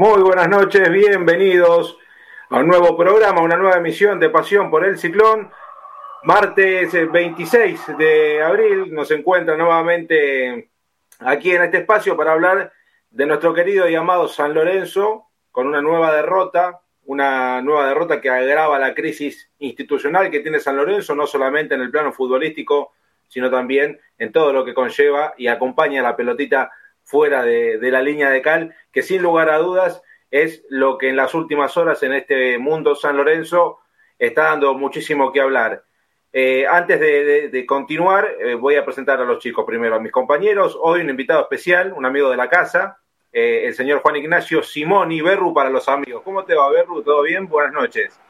Muy buenas noches, bienvenidos a un nuevo programa, una nueva emisión de Pasión por el Ciclón. Martes 26 eh, de abril nos encuentra nuevamente aquí en este espacio para hablar de nuestro querido y amado San Lorenzo con una nueva derrota, una nueva derrota que agrava la crisis institucional que tiene San Lorenzo, no solamente en el plano futbolístico, sino también en todo lo que conlleva y acompaña a la pelotita fuera de, la línea de cal, que sin lugar a dudas es lo que en las últimas horas en este mundo San Lorenzo está dando muchísimo que hablar. Eh, antes de, continuar, eh, voy a presentar a los chicos primero, a mis compañeros. Hoy un invitado especial, un amigo de la casa, eh, el señor Juan Ignacio Simoni, Berru para los amigos. ¿Cómo te va, Berru? ¿Todo bien? Buenas noches.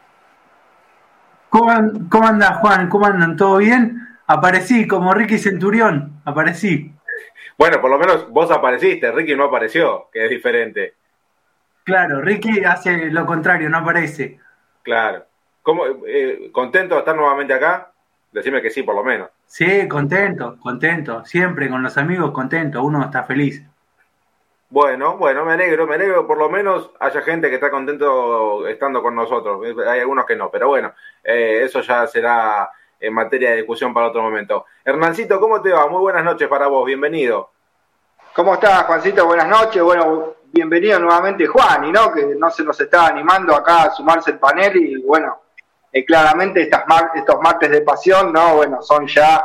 ¿Cómo, cómo andas, Juan? ¿Cómo andan? ¿Todo bien? Aparecí como Ricky Centurión, aparecí. Bueno, por lo menos vos apareciste, Ricky no apareció, que es diferente. Claro, Ricky hace lo contrario, no aparece. Claro. ¿Cómo, eh, ¿Contento de estar nuevamente acá? Decime que sí, por lo menos. Sí, contento, contento. Siempre con los amigos, contento. Uno está feliz. Bueno, bueno, me alegro, me alegro. Por lo menos haya gente que está contento estando con nosotros. Hay algunos que no, pero bueno, eh, eso ya será en materia de discusión para otro momento. Hernancito, ¿cómo te va? Muy buenas noches para vos, bienvenido. ¿Cómo estás, Juancito? Buenas noches. Bueno, bienvenido nuevamente Juan, y no, que no se nos está animando acá a sumarse el panel y bueno, eh, claramente estos martes de pasión, ¿no? Bueno, son ya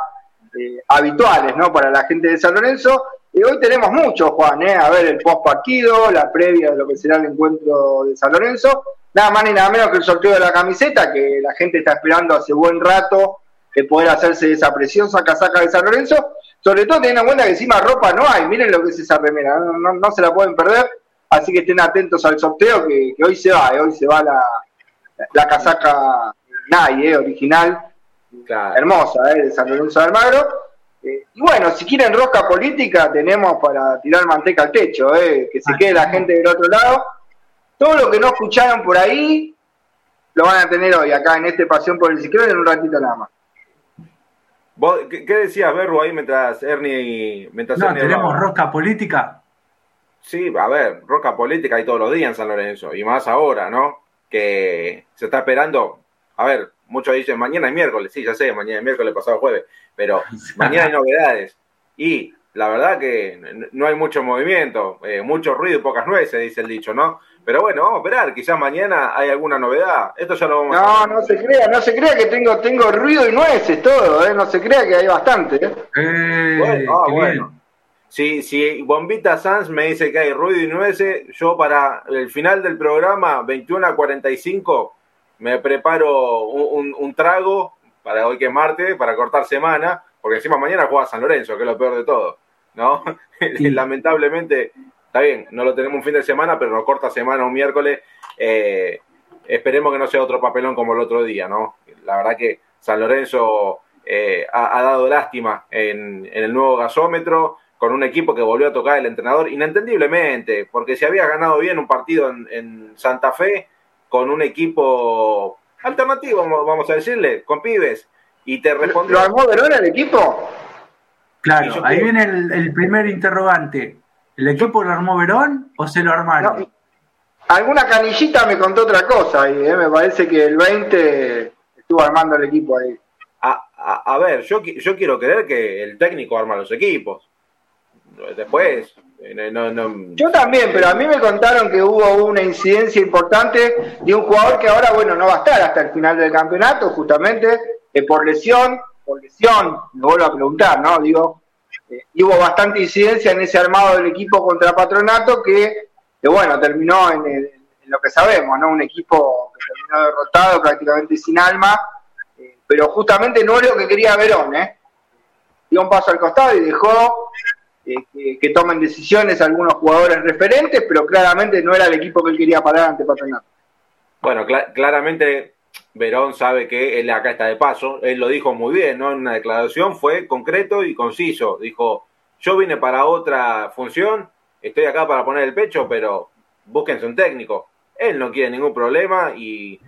eh, habituales, ¿no? Para la gente de San Lorenzo. Y hoy tenemos mucho, Juan, ¿eh? A ver, el post partido, la previa de lo que será el encuentro de San Lorenzo. Nada más ni nada menos que el sorteo de la camiseta, que la gente está esperando hace buen rato de poder hacerse esa preciosa casaca de San Lorenzo, sobre todo teniendo en cuenta que encima ropa no hay, miren lo que es esa remera, no, se la pueden perder, así que estén atentos al sorteo que, hoy se va, eh, hoy se va la, la casaca Nike, eh, original, hermosa, eh, de San Lorenzo de Almagro. Eh, y bueno, si quieren rosca política, tenemos para tirar manteca al techo, que se quede la gente del otro lado. Todo lo que no escucharon por ahí, lo van a tener hoy acá en este Pasión por el Ciclón en un ratito nada más qué, decías, Berru, ahí mientras Ernie... Mientras no, tenemos roca política. Sí, a ver, roca política hay todos los días en San Lorenzo, y más ahora, ¿no? Que se está esperando, a ver, muchos dicen mañana es miércoles, sí, ya sé, mañana es miércoles, pasado jueves, pero mañana hay novedades. Y la verdad que no hay mucho movimiento, eh, mucho ruido y pocas nueces, dice el dicho, ¿no? Pero bueno, vamos a esperar, quizás mañana hay alguna novedad. Esto ya lo vamos no, a No, no se crea, no se crea que tengo, tengo ruido y nueces todo, ¿eh? No se crea que hay bastante, ¿eh? eh bueno, ah, bueno. Si, si Bombita Sanz me dice que hay ruido y nueces, yo para el final del programa, 21 a 45, me preparo un, trago para hoy que es martes, para cortar semana, porque encima mañana juega San Lorenzo, que es lo peor de todo, ¿no? Lamentablemente está bien, no lo tenemos un fin de semana, pero nos corta semana un miércoles. Eh, esperemos que no sea otro papelón como el otro día, ¿no? La verdad que San Lorenzo eh, ha, dado lástima en, el nuevo gasómetro, con un equipo que volvió a tocar el entrenador inentendiblemente, porque si había ganado bien un partido en, Santa Fe con un equipo alternativo, vamos a decirle, con pibes, y te respondió... ¿Lo armó Verón el equipo? Claro, ahí viene el primer interrogante. ¿El equipo lo armó Verón o se lo armaron? alguna canillita me contó otra cosa y eh, me parece que el 20 estuvo armando el equipo ahí. A, ver, yo, yo quiero creer que el técnico arma los equipos. Después, eh, Yo también, pero a mí me contaron que hubo una incidencia importante de un jugador que ahora, bueno, no va a estar hasta el final del campeonato, justamente eh, por lesión, por lesión, me vuelvo a preguntar, ¿no? Digo, y hubo bastante incidencia en ese armado del equipo contra Patronato que, bueno, terminó en, lo que sabemos, ¿no? Un equipo que terminó derrotado, prácticamente sin alma, eh, pero justamente no es lo que quería Verón, ¿eh? Dio un paso al costado y dejó eh, que, tomen decisiones algunos jugadores referentes, pero claramente no era el equipo que él quería parar ante Patronato. Bueno, claramente Verón sabe que él acá está de paso, él lo dijo muy bien, ¿no? En una declaración fue concreto y conciso. Dijo, yo vine para otra función, estoy acá para poner el pecho, pero búsquense un técnico. Él no quiere ningún problema y,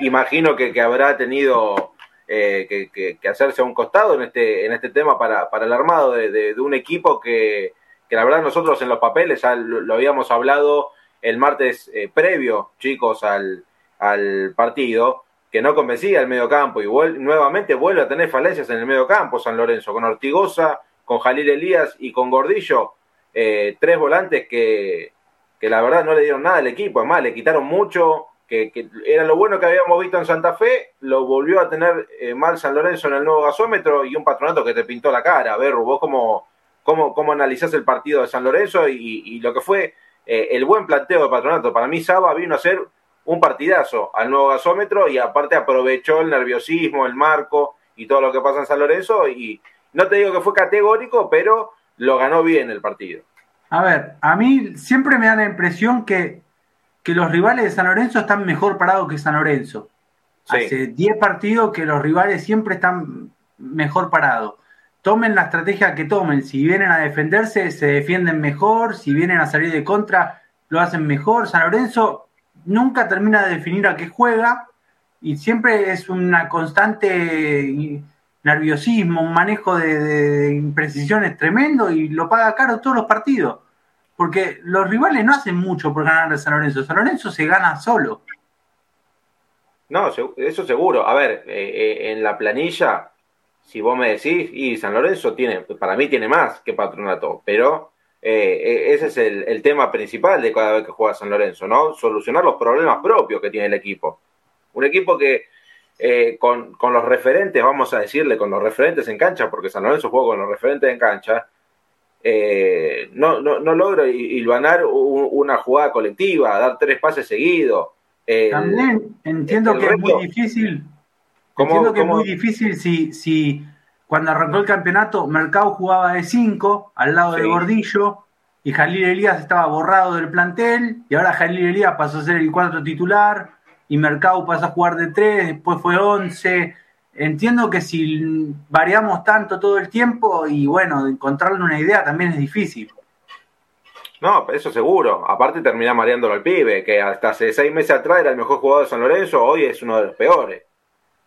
imagino que, habrá tenido eh, que, hacerse a un costado en este, en este tema para, para el armado de, un equipo que, que, la verdad nosotros en los papeles ya lo habíamos hablado el martes eh, previo, chicos, al, al partido, que no convencía el medio campo y nuevamente vuelve a tener falencias en el medio campo San Lorenzo, con Ortigosa, con Jalil Elías y con Gordillo, eh, tres volantes que, que la verdad no le dieron nada al equipo, además le quitaron mucho, que, era lo bueno que habíamos visto en Santa Fe, lo volvió a tener eh, mal San Lorenzo en el nuevo gasómetro y un patronato que te pintó la cara. A ver, vos cómo, cómo, cómo analizás el partido de San Lorenzo y, lo que fue eh, el buen planteo de patronato. Para mí Saba vino a ser un partidazo al nuevo gasómetro y aparte aprovechó el nerviosismo, el marco y todo lo que pasa en San Lorenzo y no te digo que fue categórico, pero lo ganó bien el partido. A ver, a mí siempre me da la impresión que, que los rivales de San Lorenzo están mejor parados que San Lorenzo. Hace 10 partidos que los rivales siempre están mejor parados. Tomen la estrategia que tomen. Si vienen a defenderse, se defienden mejor. Si vienen a salir de contra, lo hacen mejor. San Lorenzo nunca termina de definir a qué juega y siempre es una constante nerviosismo, un manejo de, imprecisiones tremendo y lo paga caro todos los partidos. Porque los rivales no hacen mucho por ganar a San Lorenzo. San Lorenzo se gana solo. No, eso seguro. A ver, eh, eh, en la planilla, si vos me decís, y San Lorenzo tiene, para mí tiene más que Patronato, pero eh, eh, ese es el, tema principal de cada vez que juega San Lorenzo, ¿no? Solucionar los problemas propios que tiene el equipo. Un equipo que eh, con, los referentes, vamos a decirle, con los referentes en cancha, porque San Lorenzo juega con los referentes en cancha, no, no, no logra hilvanar una jugada colectiva, dar tres pases seguidos. También entiendo que es muy difícil. entiendo que es muy difícil si, si cuando arrancó el campeonato, Mercado jugaba de 5 al lado de Gordillo y Jalil Elías estaba borrado del plantel y ahora Jalil Elías pasó a ser el 4 titular y Mercado pasó a jugar de 3, después fue 11. Entiendo que si variamos tanto todo el tiempo y bueno, encontrarle una idea también es difícil. No, eso seguro. Aparte termina mareándolo al pibe, que hasta hace seis meses atrás era el mejor jugador de San Lorenzo, hoy es uno de los peores.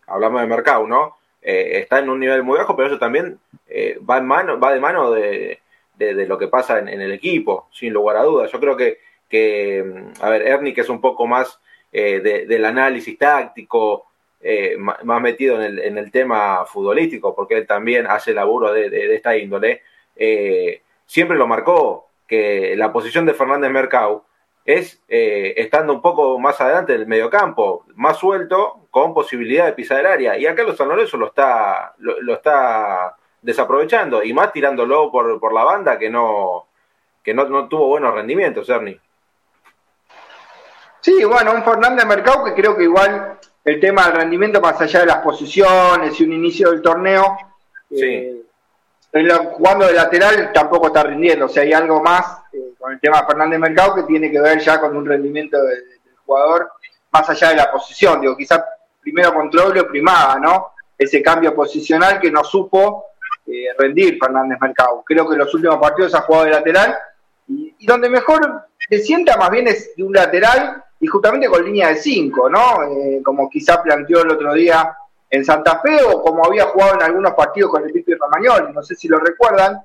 Hablamos de Mercado, ¿no? Eh, está en un nivel muy bajo, pero eso también eh, va, en mano, va de mano de, lo que pasa en, el equipo, sin lugar a dudas. Yo creo que, que a ver, Ernie, que es un poco más eh, del análisis táctico, más metido en el, en el, tema futbolístico, porque él también hace laburo de, de esta índole, siempre lo marcó que la posición de Fernández Mercado es eh, estando un poco más adelante del mediocampo, más suelto, con posibilidad de pisar el área. Y acá los San Lorenzo lo está, lo, está desaprovechando, y más tirándolo por, por la banda que no, que no, tuvo buenos rendimientos, Ernie. Sí, bueno, un Fernández Mercado que creo que igual el tema del rendimiento, más allá de las posiciones y un inicio del torneo, sí. Eh, jugando de lateral tampoco está rindiendo. O sea, hay algo más con el tema Fernández Mercado que tiene que ver ya con un rendimiento del jugador más allá de la posición. Digo, quizás primero control o primaba, ¿no? Ese cambio posicional que no supo eh, rendir Fernández Mercado. Creo que en los últimos partidos ha jugado de lateral y, donde mejor se sienta más bien es de un lateral y justamente con línea de 5, ¿no? Eh, como quizá planteó el otro día en Santa Fe o como había jugado en algunos partidos con el Pipi Romagnoli, no sé si lo recuerdan,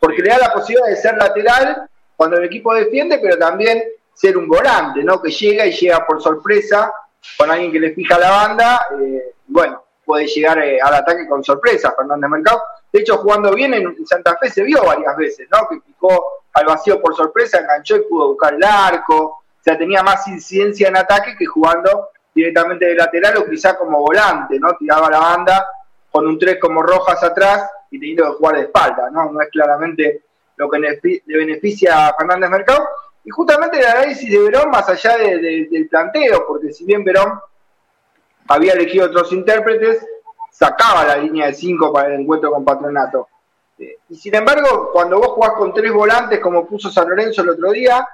porque le da la posibilidad de ser lateral cuando el equipo defiende, pero también ser un volante, ¿no? Que llega y llega por sorpresa con alguien que le fija la banda, eh, bueno, puede llegar eh, al ataque con sorpresa Fernández Mercado. De hecho, jugando bien en Santa Fe se vio varias veces, ¿no? Que picó al vacío por sorpresa, enganchó y pudo buscar el arco. O sea, tenía más incidencia en ataque que jugando directamente de lateral o quizá como volante, ¿no? Tiraba la banda con un 3 como Rojas atrás y teniendo que jugar de espalda, ¿no? No es claramente lo que le beneficia a Fernández Mercado. Y justamente el análisis de Verón, más allá del planteo, porque si bien Verón había elegido otros intérpretes, sacaba la línea de 5 para el encuentro con Patronato. Eh, y sin embargo, cuando vos jugás con tres volantes, como puso San Lorenzo el otro día,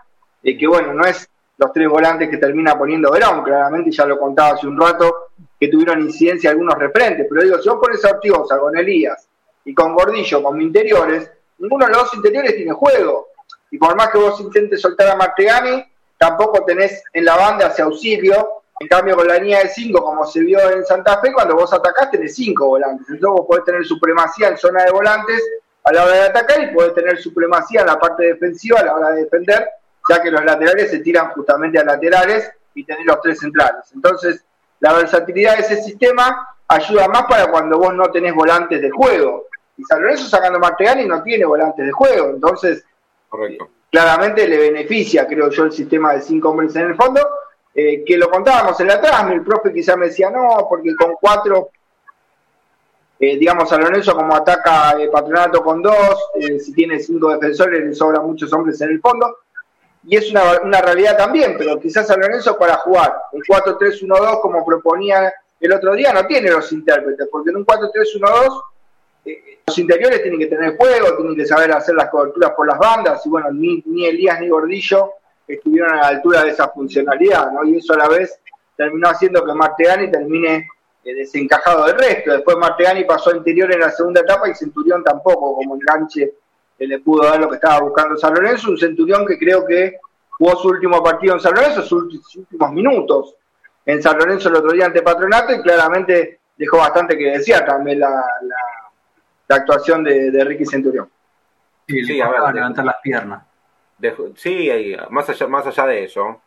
eh, que bueno, no es los tres volantes que termina poniendo Verón, claramente ya lo contaba hace un rato, que tuvieron incidencia algunos referentes, pero digo, si vos pones a con Elías y con Gordillo como interiores, ninguno de los dos interiores tiene juego, y por más que vos intentes soltar a Martegani, tampoco tenés en la banda hacia auxilio, en cambio con la línea de cinco, como se vio en Santa Fe, cuando vos atacás tenés cinco volantes, entonces vos podés tener supremacía en zona de volantes a la hora de atacar y podés tener supremacía en la parte defensiva a la hora de defender ya que los laterales se tiran justamente a laterales y tener los tres centrales. Entonces, la versatilidad de ese sistema ayuda más para cuando vos no tenés volantes de juego. Y San Lorenzo sacando Martegani no tiene volantes de juego, entonces claramente le beneficia, creo yo, el sistema de cinco hombres en el fondo, eh, que lo contábamos en la trama, el profe quizá me decía, no, porque con cuatro, eh, digamos, San Lorenzo como ataca el Patronato con dos, eh, si tiene cinco defensores le sobran muchos hombres en el fondo, y es una, una realidad también, pero quizás San Lorenzo para jugar un 4-3-1-2 como proponía el otro día no tiene los intérpretes, porque en un 4-3-1-2 eh, los interiores tienen que tener juego, tienen que saber hacer las coberturas por las bandas, y bueno, ni, ni Elías ni Gordillo estuvieron a la altura de esa funcionalidad, ¿no? Y eso a la vez terminó haciendo que Martegani termine eh, desencajado del resto. Después Martegani pasó a interior en la segunda etapa y Centurión tampoco, como enganche que le pudo dar lo que estaba buscando San Lorenzo, un Centurión que creo que jugó su último partido en San Lorenzo, sus últimos minutos en San Lorenzo el otro día ante Patronato y claramente dejó bastante que decía también la, actuación de, Ricky Centurión. Sí, a ver, levantar las piernas. sí, más allá, más allá de eso,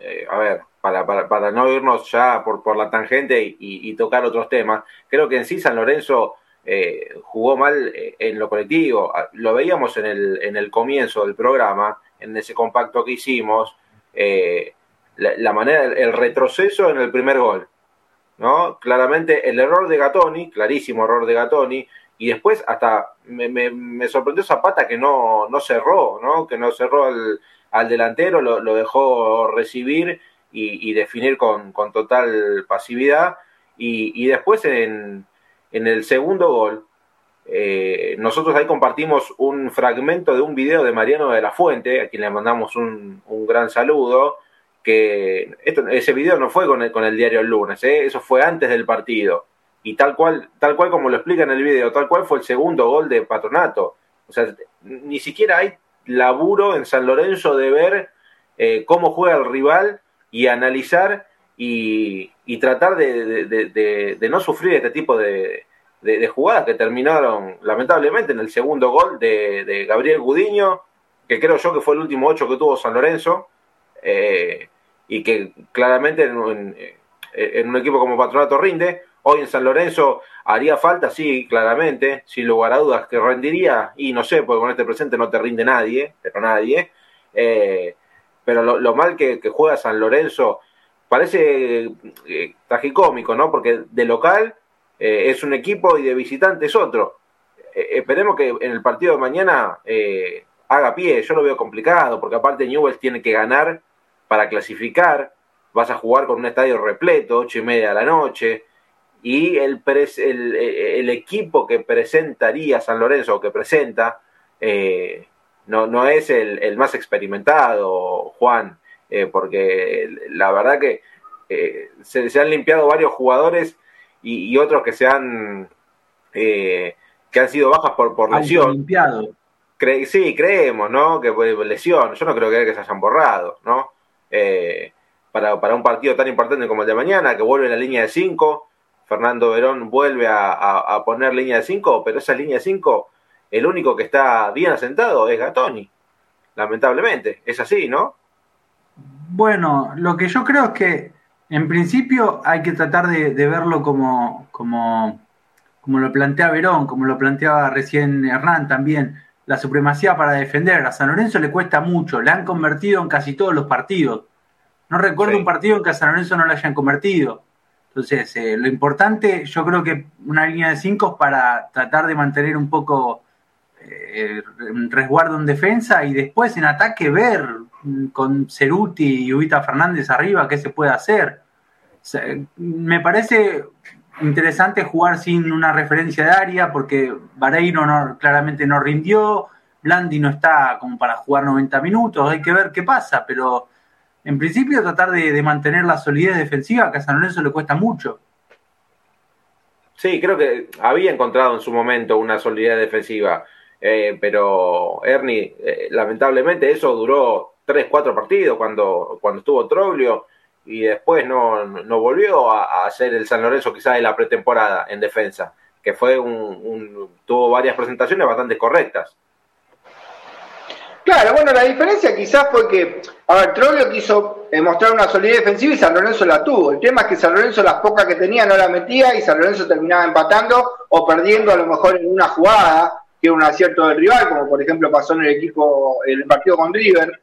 eh, a ver, para, para, para, no irnos ya por, por la tangente y, y, tocar otros temas, creo que en sí San Lorenzo eh, jugó mal eh, en lo colectivo. Ah, lo veíamos en el, en el comienzo del programa, en ese compacto que hicimos. Eh, la, manera, el retroceso en el primer gol, ¿no? Claramente el error de Gatoni, clarísimo error de Gatoni, y después hasta me, me, sorprendió Zapata que no, no cerró, ¿no? Que no cerró al, al delantero, lo, dejó recibir y, definir con, con, total pasividad, y, y después en, en, el segundo gol, eh, nosotros ahí compartimos un fragmento de un video de Mariano de la Fuente, a quien le mandamos un, un gran saludo, que esto, ese video no fue con el, con el diario el lunes, ¿eh? eso fue antes del partido. Y tal cual, tal cual como lo explica en el video, tal cual fue el segundo gol de Patronato. O sea, ni siquiera hay laburo en San Lorenzo de ver eh, cómo juega el rival y analizar y, y tratar de, de, no sufrir este tipo de, jugadas que terminaron lamentablemente en el segundo gol de, Gabriel Gudiño, que creo yo que fue el último ocho que tuvo San Lorenzo eh, y que claramente en, en, un equipo como Patronato rinde. Hoy en San Lorenzo haría falta, sí, claramente, sin lugar a dudas, que rendiría, y no sé, porque con este presente no te rinde nadie, pero nadie. Eh, pero lo, mal que, juega San Lorenzo parece eh, tragicómico, ¿no? Porque de local eh, es un equipo y de visitante es otro. esperemos que en el partido de mañana haga pie, yo lo veo complicado, porque aparte Newell's tiene que ganar para clasificar, vas a jugar con un estadio repleto, ocho y media de la noche, y el, el, equipo que presentaría San Lorenzo, o que presenta, eh, no, no es el, más experimentado, Juan, eh, porque la verdad que eh, se, han limpiado varios jugadores y, otros que se han que han sido bajas por, por lesión. Limpiado. sí, creemos, ¿no? Que fue lesión. Yo no creo que, que se hayan borrado, ¿no? Eh, para, para, un partido tan importante como el de mañana, que vuelve la línea de 5. Fernando Verón vuelve a, a, poner línea de 5, pero esa línea de 5, el único que está bien asentado es Gatoni. Lamentablemente, es así, ¿no? Bueno, lo que yo creo es que en principio hay que tratar de, de verlo como, como, como lo plantea Verón, como lo planteaba recién Hernán también la supremacía para defender. A San Lorenzo le cuesta mucho, le han convertido en casi todos los partidos. No recuerdo un partido en que a San Lorenzo no le hayan convertido. Entonces, eh, lo importante, yo creo que una línea de cinco para tratar de mantener un poco eh, resguardo en defensa y después en ataque ver mm, con Ceruti y Ubita Fernández arriba qué se puede hacer. me parece interesante jugar sin una referencia de área porque Vareiro no, claramente no rindió, Blandi no está como para jugar 90 minutos, hay que ver qué pasa, pero en principio tratar de, mantener la solidez defensiva que a San Lorenzo le cuesta mucho. Sí, creo que había encontrado en su momento una solidez defensiva, eh, pero Ernie, eh, lamentablemente eso duró 3, 4 partidos cuando, cuando estuvo Troglio y después no, no volvió a, a, ser el San Lorenzo quizás de la pretemporada en defensa, que fue un, tuvo varias presentaciones bastante correctas. Claro, bueno, la diferencia quizás fue que, a ver, Troglio quiso mostrar una solidez defensiva y San Lorenzo la tuvo. El tema es que San Lorenzo las pocas que tenía no la metía y San Lorenzo terminaba empatando o perdiendo a lo mejor en una jugada, que era un acierto del rival, como por ejemplo pasó en el equipo, el partido con River.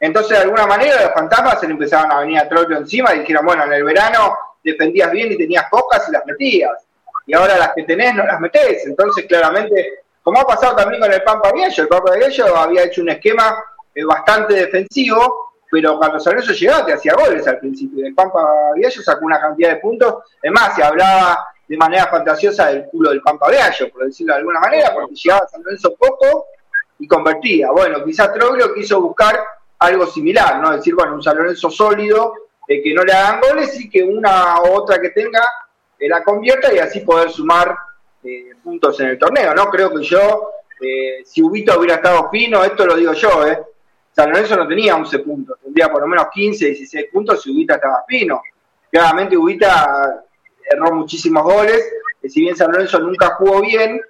Entonces, de alguna manera, los fantasmas se le empezaban a venir a Troglio encima y dijeron, bueno, en el verano defendías bien y tenías pocas y las metías. Y ahora las que tenés no las metés. Entonces, claramente como ha pasado también con el Pampa Viejo, el Pampa Viejo había hecho un esquema eh, bastante defensivo, pero cuando San Lorenzo llegaba te hacía goles al principio. El Pampa Viejo sacó una cantidad de puntos. Es más, se hablaba de manera fantasiosa del culo del Pampa Viejo, por decirlo de alguna manera, porque llegaba San Lorenzo poco y convertía. Bueno, quizás Troglio quiso buscar algo similar, ¿no? decir, bueno, un San Lorenzo sólido, eh, que no le hagan goles y que una u otra que tenga eh, la convierta y así poder sumar eh, puntos en el torneo, ¿no? Creo que yo, eh, si Ubito hubiera estado fino, esto lo digo yo, ¿eh? San Lorenzo no tenía 11 puntos, tendría por lo menos 15, 16 puntos si Ubita estaba fino. Claramente Ubita erró muchísimos goles, si bien San Lorenzo nunca jugó bien,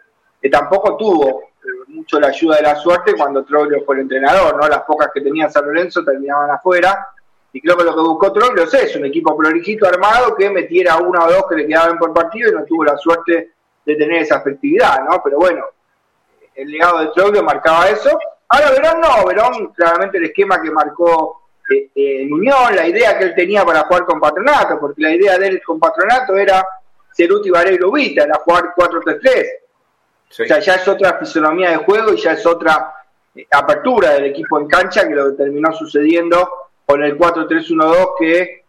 tampoco tuvo mucho la ayuda de la suerte cuando Troglio fue el entrenador, ¿no? Las pocas que tenía San Lorenzo terminaban afuera. Y creo que lo que buscó Troglio es un equipo prolijito armado que metiera una o dos que le quedaban por partido y no tuvo la suerte de tener esa efectividad, ¿no? Pero bueno, el legado de Troglio marcaba eso. Ahora Verón no, Verón claramente el esquema que marcó eh, eh, en Unión, la idea que él tenía para jugar con Patronato, porque la idea de él con Patronato era Ceruti, Varela Ubita, era jugar 4-3-3. O sea, ya es otra fisonomía de juego y ya es otra eh, apertura del equipo en cancha que lo que terminó sucediendo con el 4-3-1-2 que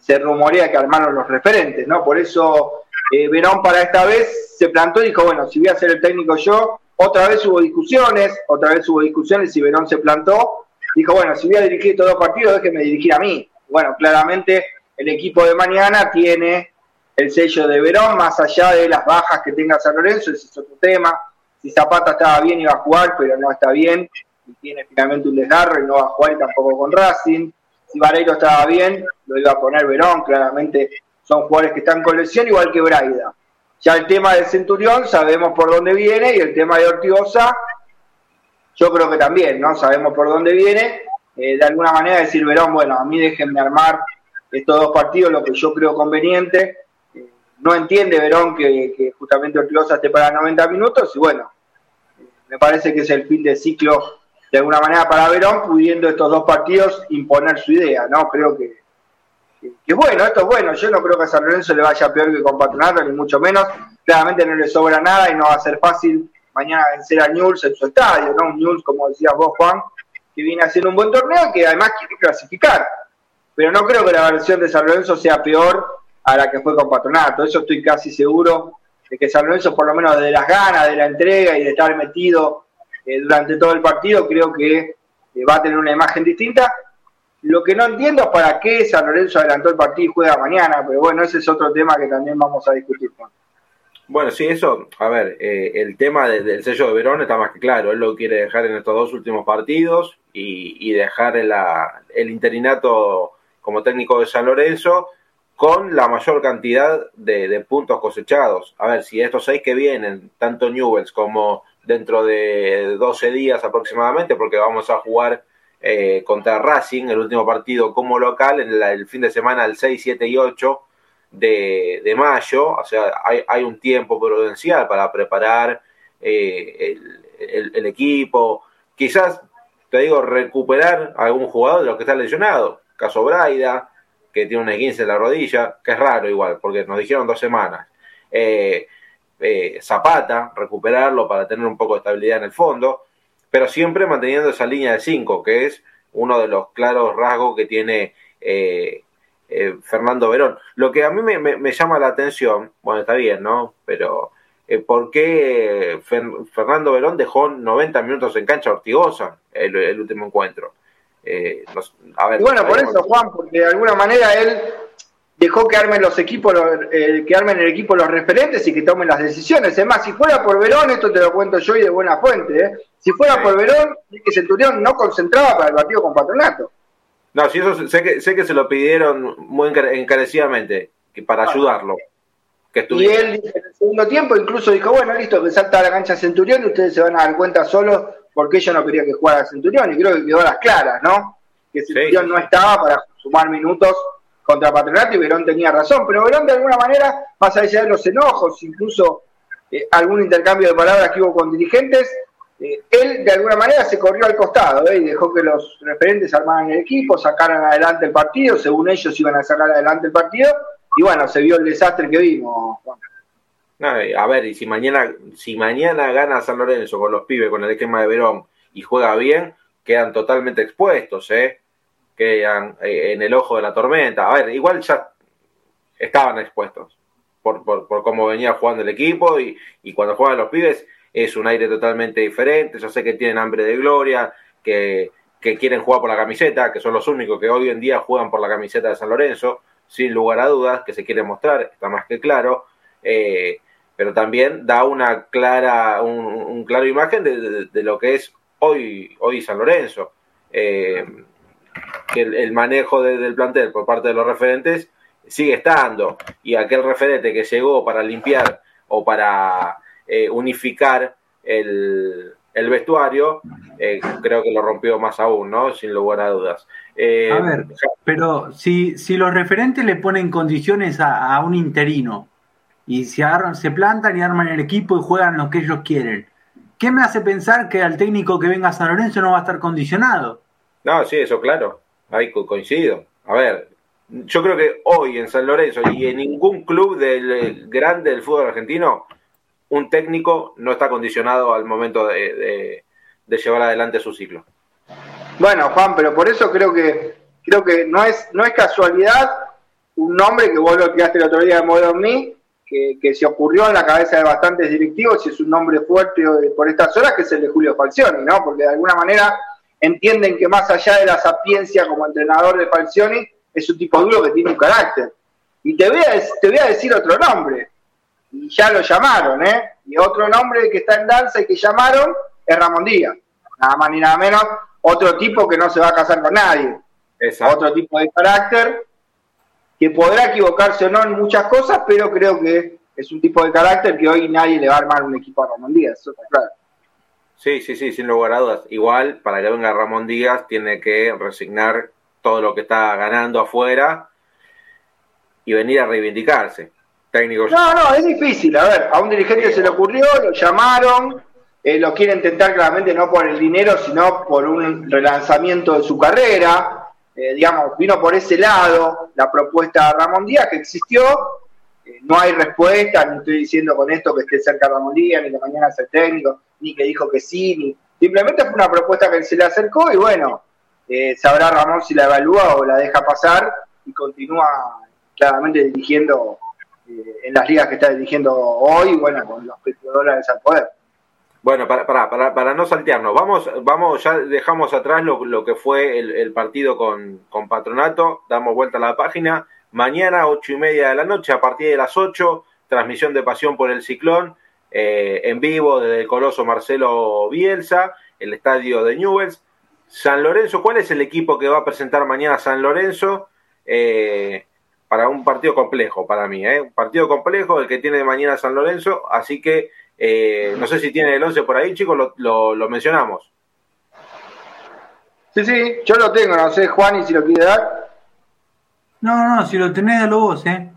se rumorea que armaron los referentes, ¿no? Por eso eh, Verón para esta vez se plantó y dijo, bueno, si voy a ser el técnico yo, otra vez hubo discusiones, otra vez hubo discusiones y Verón se plantó, dijo, bueno, si voy a dirigir todos los partidos, déjeme dirigir a mí. Bueno, claramente el equipo de mañana tiene el sello de Verón, más allá de las bajas que tenga San Lorenzo, ese es otro tema. Si Zapata estaba bien iba a jugar, pero no está bien, y tiene finalmente un desgarro y no va a jugar tampoco con Racing. Si Vareiro estaba bien, lo iba a poner Verón, claramente son jugadores que están con lesión, igual que Braida. Ya el tema del Centurión sabemos por dónde viene y el tema de Ortigosa, yo creo que también, ¿no? Sabemos por dónde viene. Eh, de alguna manera decir Verón, bueno, a mí déjenme armar estos dos partidos, lo que yo creo conveniente. Eh, no entiende Verón que, justamente Ortigosa esté para 90 minutos y bueno, me parece que es el fin de ciclo de alguna manera para Verón, pudiendo estos dos partidos imponer su idea, ¿no? Creo que que bueno, esto es bueno, yo no creo que a San Lorenzo le vaya peor que con Patronato, ni mucho menos, claramente no le sobra nada y no va a ser fácil mañana vencer a Newell's en su estadio, ¿no? Un Newell's, como decías vos, Juan, que viene haciendo un buen torneo, que además quiere clasificar, pero no creo que la versión de San Lorenzo sea peor a la que fue con Patronato, eso estoy casi seguro de que San Lorenzo, por lo menos de las ganas, de la entrega y de estar metido eh, durante todo el partido, creo que eh, va a tener una imagen distinta lo que no entiendo es para qué San Lorenzo adelantó el partido y juega mañana, pero bueno, ese es otro tema que también vamos a discutir. Bueno, sí, eso, a ver, eh, el tema del sello de Verón está más que claro, él lo quiere dejar en estos dos últimos partidos y, dejar el interinato como técnico de San Lorenzo con la mayor cantidad de, puntos cosechados. A ver, si estos seis que vienen, tanto Newells como dentro de 12 días aproximadamente, porque vamos a jugar eh, contra Racing, el último partido como local, en el fin de semana el 6, 7 y 8 de, mayo, o sea, hay, un tiempo prudencial para preparar eh, el, equipo, quizás, te digo, recuperar algún jugador de los que está lesionado, caso Braida, que tiene un 15 en la rodilla, que es raro igual, porque nos dijeron dos semanas. Eh, Zapata, recuperarlo para tener un poco de estabilidad en el fondo pero siempre manteniendo esa línea de 5, que es uno de los claros rasgos que tiene eh, eh, Fernando Verón. Lo que a mí me, llama la atención, bueno, está bien, ¿no? Pero eh, ¿por qué Fernando Verón dejó 90 minutos en cancha Ortigosa el, último encuentro? a ver, bueno, por eso, Juan, porque de alguna manera él dejó que armen los equipos, eh, que armen el equipo los referentes y que tomen las decisiones. Es más, si fuera por Verón, esto te lo cuento yo y de buena fuente, ¿eh? si fuera por Verón, que Centurión no concentraba para el partido con Patronato. No, si eso sé que, sé que se lo pidieron muy encarecidamente, que para ayudarlo. Que y él en el segundo tiempo incluso dijo, bueno, listo, que salta a la cancha Centurión y ustedes se van a dar cuenta solos por qué yo no quería que jugara Centurión, y creo que quedó a las claras, ¿no? Que Centurión no estaba para sumar minutos contra Patronato y Verón tenía razón, pero Verón de alguna manera, más allá de los enojos, incluso eh, algún intercambio de palabras que hubo con dirigentes, eh, él de alguna manera se corrió al costado ¿eh? y dejó que los referentes armaran el equipo, sacaran adelante el partido, según ellos iban a sacar adelante el partido, y bueno, se vio el desastre que vimos. a ver, y si mañana, si mañana gana San Lorenzo con los pibes, con el esquema de Verón, y juega bien, quedan totalmente expuestos, ¿eh? Quedan en el ojo de la tormenta. A ver, igual ya estaban expuestos por, por, por cómo venía jugando el equipo y, y cuando juegan los pibes es un aire totalmente diferente. Yo sé que tienen hambre de gloria, que, quieren jugar por la camiseta, que son los únicos que hoy en día juegan por la camiseta de San Lorenzo, sin lugar a dudas, que se quieren mostrar, está más que claro. Eh, pero también da una clara, un, claro imagen de, lo que es hoy, hoy San Lorenzo. Eh, que el, manejo del plantel por parte de los referentes sigue estando. Y aquel referente que llegó para limpiar o para eh, unificar el, vestuario, eh, creo que lo rompió más aún, ¿no? Sin lugar a dudas. Eh, a ver, pero si, si los referentes le ponen condiciones a, un interino y se, agarran, se plantan y arman el equipo y juegan lo que ellos quieren, ¿qué me hace pensar que al técnico que venga a San Lorenzo no va a estar condicionado? No, sí, eso claro, ahí coincido. A ver, yo creo que hoy en San Lorenzo y en ningún club del grande del fútbol argentino un técnico no está condicionado al momento de, llevar adelante su ciclo. Bueno, Juan, pero por eso creo que creo que no es no es casualidad un nombre que vos lo tiraste el otro día de Modern Me, que, que, se ocurrió en la cabeza de bastantes directivos y es un nombre fuerte por estas horas, que es el de Julio Falcioni, ¿no? Porque de alguna manera entienden que más allá de la sapiencia como entrenador de Falcioni, es un tipo duro que tiene un carácter. Y te voy a, te voy a decir otro nombre, y ya lo llamaron, ¿eh? Y otro nombre que está en danza y que llamaron es Ramón Díaz, nada más ni nada menos, otro tipo que no se va a casar con nadie, otro tipo de carácter, que podrá equivocarse o no en muchas cosas, pero creo que es un tipo de carácter que hoy nadie le va a armar un equipo a Ramón Díaz, eso está claro. Sí, sí, sí, sin lugar a dudas. Igual, para que venga Ramón Díaz, tiene que resignar todo lo que está ganando afuera y venir a reivindicarse técnicos. No, no, es difícil. A ver, a un dirigente se le ocurrió, lo llamaron, eh, lo quiere intentar claramente no por el dinero, sino por un relanzamiento de su carrera. Eh, digamos, vino por ese lado la propuesta de Ramón Díaz que existió. Eh, no hay respuesta, ni estoy diciendo con esto que esté cerca Ramón Díaz, ni que mañana sea técnico, ni que dijo que sí, ni. Simplemente fue una propuesta que se le acercó y bueno, sabrá Ramón si la evalúa o la deja pasar y continúa claramente dirigiendo eh, en las ligas que está dirigiendo hoy, bueno, con los dólares al poder. Bueno, para, para, para, no saltearnos, vamos, vamos, ya dejamos atrás lo, que fue el, partido con, Patronato, damos vuelta a la página. Mañana, ocho y media de la noche, a partir de las ocho, transmisión de Pasión por el Ciclón, eh, en vivo desde el Coloso Marcelo Bielsa, el estadio de Newells. San Lorenzo, ¿cuál es el equipo que va a presentar mañana San Lorenzo? Eh, para un partido complejo para mí, ¿eh? un partido complejo el que tiene mañana San Lorenzo, así que eh, no sé si tiene el 11 por ahí, chicos, lo, lo, mencionamos. Sí, sí, yo lo tengo, no sé, Juan, y si lo quiere dar. No, no, si lo tenés, dalo vos, ¿eh?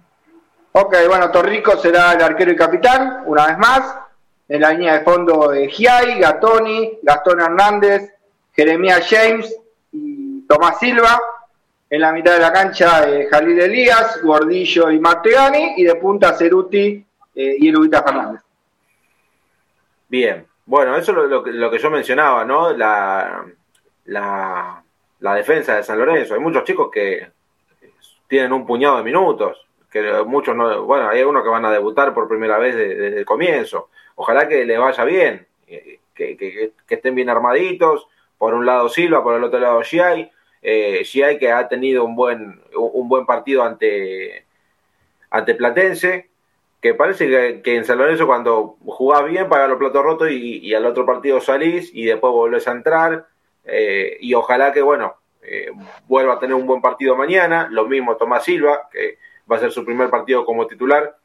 Ok, bueno, Torrico será el arquero y capitán, una vez más. En la línea de fondo, de Giai, Gatoni, Gastón Hernández, Jeremías James y Tomás Silva. En la mitad de la cancha, eh, Jalil Elías, Gordillo y Martegani, y de punta Ceruti eh, y Elubita Fernández. Bien, bueno, eso es lo, que yo mencionaba, ¿no? La, la, defensa de San Lorenzo. Hay muchos chicos que tienen un puñado de minutos, que muchos no, bueno, hay algunos que van a debutar por primera vez desde, el comienzo. Ojalá que le vaya bien, eh, que, que, estén bien armaditos. Por un lado Silva, por el otro lado Giai eh, que ha tenido un buen, un buen partido ante, ante Platense, que parece que, en San Lorenzo cuando jugás bien pagas los platos rotos y, al otro partido salís y después volvés a entrar. Eh, y ojalá que, bueno, eh, vuelva a tener un buen partido mañana. Lo mismo Tomás Silva, que va a ser su primer partido como titular.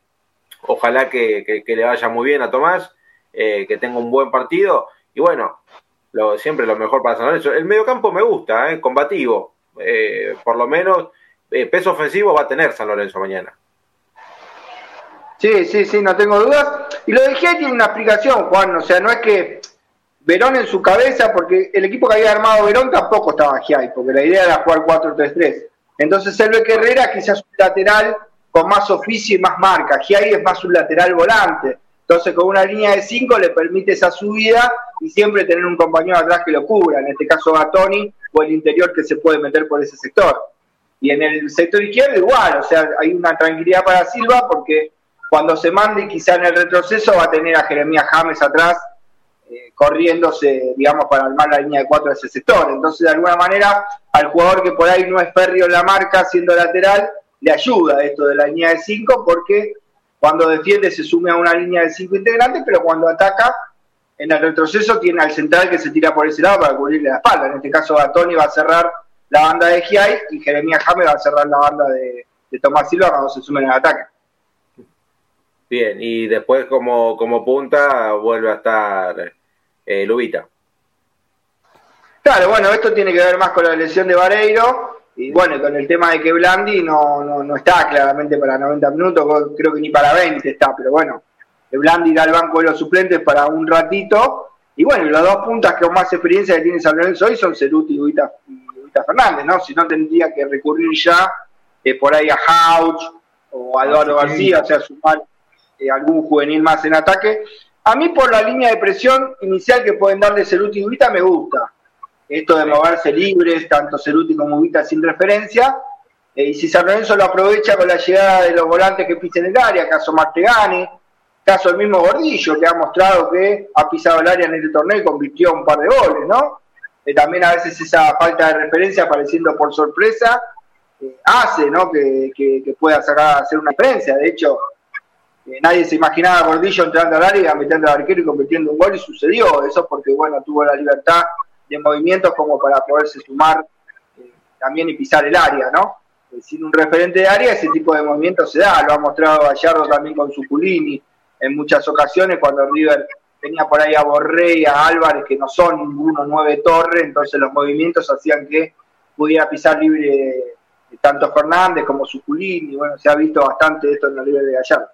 Ojalá que, que le vaya muy bien a Tomás, eh, que tenga un buen partido. Y bueno, lo, siempre lo mejor para San Lorenzo. El mediocampo me gusta, ¿eh? combativo. Eh, por lo menos peso ofensivo va a tener San Lorenzo mañana. Sí, sí, sí, no tengo dudas. Y lo de Giai tiene una explicación, Juan. O sea, no es que Verón en su cabeza, porque el equipo que había armado Verón tampoco estaba Giai, porque la idea era jugar 4-3-3. Entonces él Herrera quizás un lateral con más oficio y más marca. Giai es más un lateral volante. Entonces con una línea de 5 le permite esa subida y siempre tener un compañero atrás que lo cubra. En este caso a Tony o el interior que se puede meter por ese sector. Y en el sector izquierdo igual, o sea, hay una tranquilidad para Silva porque cuando se mande quizá en el retroceso va a tener a Jeremías James atrás eh, corriéndose, digamos, para armar la línea de cuatro de ese sector. Entonces, de alguna manera, al jugador que por ahí no es férreo en la marca, siendo lateral, le ayuda esto de la línea de cinco porque cuando defiende se sume a una línea de cinco integrantes, pero cuando ataca en el retroceso tiene al central que se tira por ese lado para cubrirle la espalda. En este caso, Tony va a cerrar la banda de Giai y Jeremías James va a cerrar la banda de, Tomás Silva cuando se sumen al ataque. Bien, y después como, como punta vuelve a estar eh, Lubita. Claro, bueno, esto tiene que ver más con la lesión de Vareiro y bueno, con el tema de que Blandi no, no, no está claramente para 90 minutos, creo que ni para 20 está, pero bueno, Blandi irá al banco de los suplentes para un ratito. Y bueno, las dos puntas que con más experiencia que tiene San Lorenzo hoy son Ceruti y Ubita Fernández, ¿no? Si no tendría que recurrir ya eh, por ahí a Hauch o a Eduardo García, o sea, sumar eh, algún juvenil más en ataque. A mí por la línea de presión inicial que pueden darle Ceruti y Ubita me gusta. Esto de moverse libres, tanto Ceruti como Ubita sin referencia. Eh, y si San Lorenzo lo aprovecha con la llegada de los volantes que pisen el área, caso Martegani, caso el mismo Gordillo, que ha mostrado que ha pisado el área en este torneo y convirtió un par de goles, ¿no? también a veces esa falta de referencia apareciendo por sorpresa eh, hace ¿no? que, pueda sacar hacer una diferencia. De hecho, eh, nadie se imaginaba a Gordillo entrando al área, metiendo al arquero y convirtiendo un gol y sucedió. Eso porque bueno tuvo la libertad de movimientos como para poderse sumar eh, también y pisar el área, ¿no? sin un referente de área, ese tipo de movimientos se da. Lo ha mostrado Gallardo también con Suculini en muchas ocasiones cuando River tenía por ahí a Borré y a Álvarez, que no son ninguno nueve torres, entonces los movimientos hacían que pudiera pisar libre tanto Fernández como Suculín, y bueno, se ha visto bastante esto en la libre de Gallardo.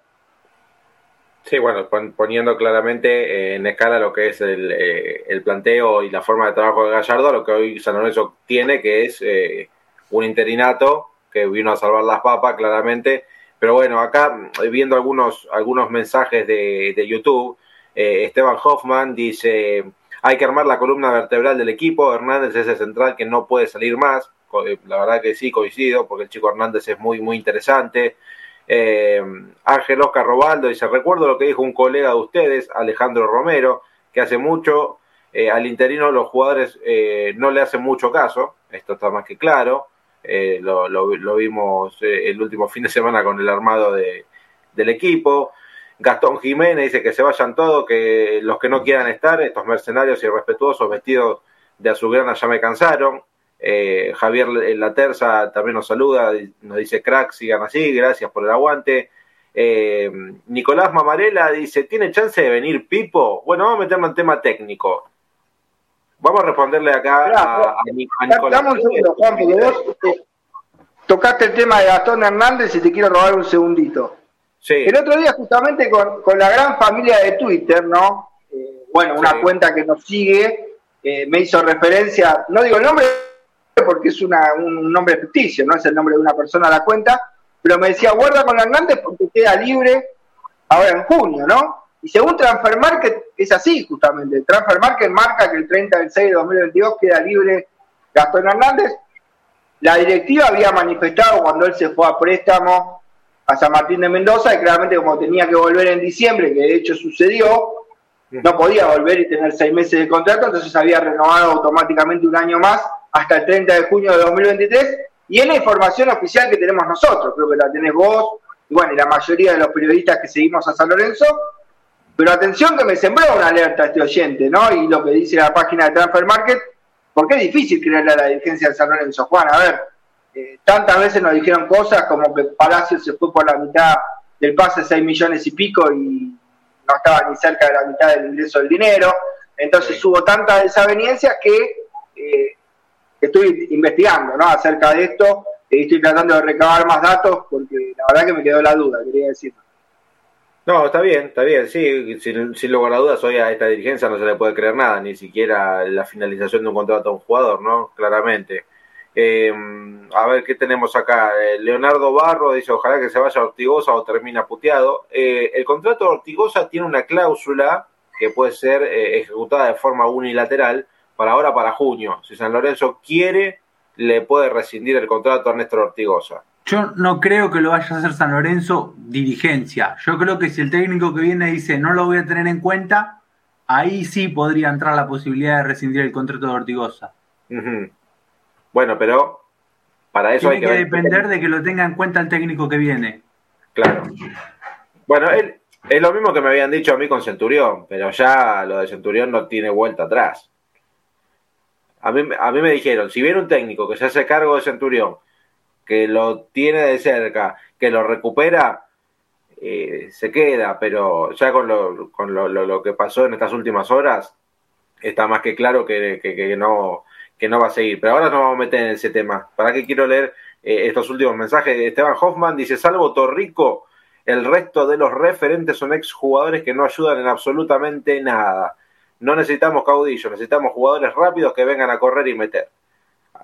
Sí, bueno, poniendo claramente eh, en escala lo que es eh, el, planteo y la forma de trabajo de Gallardo, lo que hoy San Lorenzo tiene, que es eh, un interinato que vino a salvar las papas, claramente. Pero bueno, acá viendo algunos, algunos mensajes de, de YouTube, eh, Esteban Hoffman dice, hay que armar la columna vertebral del equipo, Hernández es el central que no puede salir más, eh, la verdad que sí, coincido, porque el chico Hernández es muy, muy interesante. Eh, Ángel Oscar Robaldo dice, recuerdo lo que dijo un colega de ustedes, Alejandro Romero, que hace mucho al interino los jugadores no le hacen mucho caso, esto está más que claro, lo, lo, vimos el último fin de semana con el armado de, del equipo. Gastón Jiménez dice que se vayan todos, que los que no quieran estar, estos mercenarios irrespetuosos vestidos de azulgrana ya me cansaron. Eh, Javier La Terza también nos saluda, nos dice crack, sigan así, gracias por el aguante. Eh, Nicolás Mamarela dice, ¿tiene chance de venir Pipo? Bueno, vamos a meternos en tema técnico. Vamos a responderle acá a, Nicolás. un segundo, Juan, vos eh, tocaste el tema de Gastón Hernández y te quiero robar un segundito. El otro día, justamente con, la gran familia de Twitter, ¿no? Eh, bueno, una cuenta que nos sigue, me hizo referencia, no digo el nombre porque es un nombre ficticio, no es el nombre de una persona la cuenta, pero me decía, guarda con Hernández porque queda libre ahora en junio, ¿no? Y según Transfer Market, es así justamente. Transfer Market marca que el 30 del 6 de 2022 queda libre Gastón Hernández. La directiva había manifestado cuando él se fue a préstamo a San Martín de Mendoza y claramente como tenía que volver en diciembre, que de hecho sucedió, no podía volver y tener seis meses de contrato, entonces había renovado automáticamente un año más hasta el 30 de junio de 2023 y es la información oficial que tenemos nosotros, creo que la tenés vos y bueno, y la mayoría de los periodistas que seguimos a San Lorenzo, pero atención que me sembró una alerta este oyente, ¿no? Y lo que dice la página de Transfer Market, porque es difícil creerle a la dirigencia de San Lorenzo, Juan, a ver, eh, tantas veces nos dijeron cosas como que Palacio se fue por la mitad del pase, 6 millones y pico, y no estaba ni cerca de la mitad del ingreso del dinero. Entonces hubo tanta desaveniencia que estoy investigando ¿no? acerca de esto y estoy tratando de recabar más datos porque la verdad que me quedó la duda, quería decir. No, está bien, está bien, sí, sin, sin lugar a dudas, hoy a esta dirigencia no se le puede creer nada, ni siquiera la finalización de un contrato a un jugador, ¿no? Claramente. Eh, a ver, ¿qué tenemos acá? Eh, Leonardo Barro dice, ojalá que se vaya a Ortigosa o termina puteado. Eh, el contrato de Ortigosa tiene una cláusula que puede ser ejecutada de forma unilateral para ahora, para junio. Si San Lorenzo quiere, le puede rescindir el contrato a Néstor Ortigosa. Yo no creo que lo vaya a hacer San Lorenzo dirigencia. Yo creo que si el técnico que viene dice no lo voy a tener en cuenta, ahí sí podría entrar la posibilidad de rescindir el contrato de Ortigosa. Bueno, pero para eso hay que, depender de que lo tenga en cuenta el técnico que viene. Claro. Bueno, él, es lo mismo que me habían dicho a mí con Centurión, pero ya lo de Centurión no tiene vuelta atrás. A mí, a mí me dijeron, si viene un técnico que se hace cargo de Centurión, que lo tiene de cerca, que lo recupera, eh, se queda, pero ya con, lo, con lo, lo, que pasó en estas últimas horas, está más que claro que, que, no, que no va a seguir. Pero ahora nos vamos a meter en ese tema. ¿Para qué quiero leer eh, estos últimos mensajes? Esteban Hoffman dice, salvo Torrico, el resto de los referentes son exjugadores que no ayudan en absolutamente nada. No necesitamos caudillos, necesitamos jugadores rápidos que vengan a correr y meter.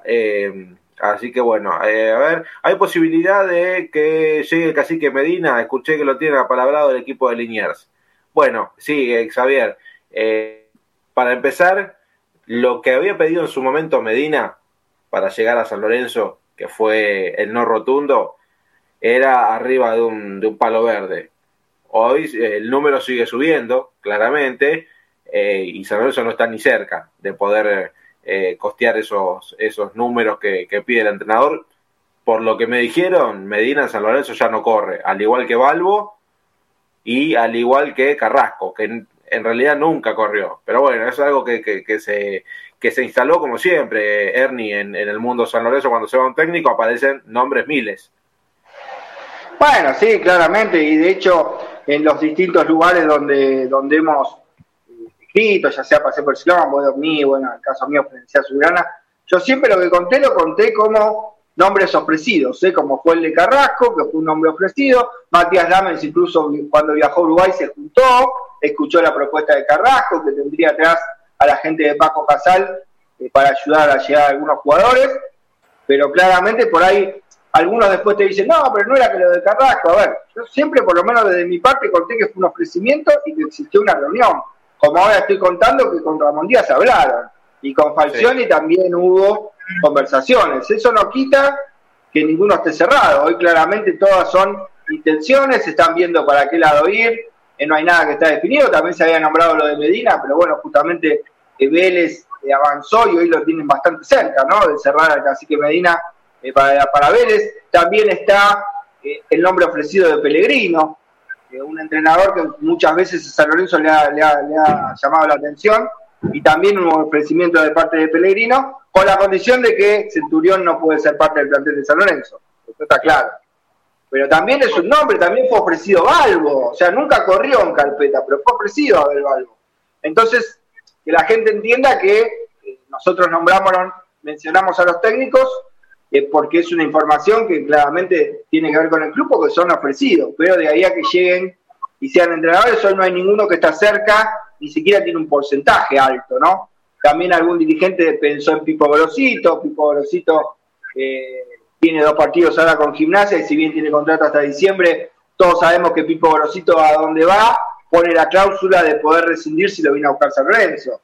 Eh, Así que bueno, eh, a ver, hay posibilidad de que llegue el cacique Medina. Escuché que lo tiene apalabrado el equipo de Liniers. Bueno, sí, eh, Xavier. Eh, para empezar, lo que había pedido en su momento Medina para llegar a San Lorenzo, que fue el no rotundo, era arriba de un, de un palo verde. Hoy el número sigue subiendo, claramente, y San Lorenzo no está ni cerca de poder eh, costear esos, esos números que, pide el entrenador. Por lo que me dijeron, Medina en San Lorenzo ya no corre, al igual que Balbo y al igual que Carrasco, que en, realidad nunca corrió. Pero bueno, es algo que, que, se, que se instaló como siempre, Ernie, en, en el mundo San Lorenzo, cuando se va un técnico aparecen nombres miles. Bueno, sí, claramente, y de hecho en los distintos lugares donde, donde hemos ya sea pasé por Silón, voy a dormir, bueno, en el caso mío, Florencia Soberana. Yo siempre lo que conté lo conté como nombres ofrecidos, ¿eh? como fue el de Carrasco, que fue un nombre ofrecido, Matías Lamens incluso cuando viajó a Uruguay se juntó, escuchó la propuesta de Carrasco, que tendría atrás a la gente de Paco Casal eh, para ayudar a llegar a algunos jugadores, pero claramente por ahí algunos después te dicen, no, pero no era que lo de Carrasco, a ver, yo siempre por lo menos desde mi parte conté que fue un ofrecimiento y que existió una reunión, como ahora estoy contando que con Ramón Díaz hablaron y con Falcioni también hubo conversaciones. Eso no quita que ninguno esté cerrado. Hoy claramente todas son intenciones, se están viendo para qué lado ir, eh, no hay nada que está definido. También se había nombrado lo de Medina, pero bueno, justamente eh, Vélez eh, avanzó y hoy lo tienen bastante cerca, ¿no? De cerrar al cacique Medina para, para Vélez. También está el nombre ofrecido de Pellegrino, un entrenador que muchas veces a San Lorenzo le ha, llamado la atención y también un ofrecimiento de parte de Pellegrino, con la condición de que Centurión no puede ser parte del plantel de San Lorenzo. Eso está claro. Pero también es un nombre, también fue ofrecido Balbo, o sea, nunca corrió en carpeta, pero fue ofrecido a ver Balbo. Entonces, que la gente entienda que eh, nosotros nombramos, mencionamos a los técnicos porque es una información que claramente tiene que ver con el club porque son ofrecidos, pero de ahí a que lleguen y sean entrenadores, hoy no hay ninguno que está cerca, ni siquiera tiene un porcentaje alto, ¿no? También algún dirigente pensó en Pipo Grosito, Pipo Grosito eh, tiene dos partidos ahora con gimnasia y si bien tiene contrato hasta diciembre, todos sabemos que Pipo Grosito a donde va pone la cláusula de poder rescindir si lo viene a buscar San Lorenzo.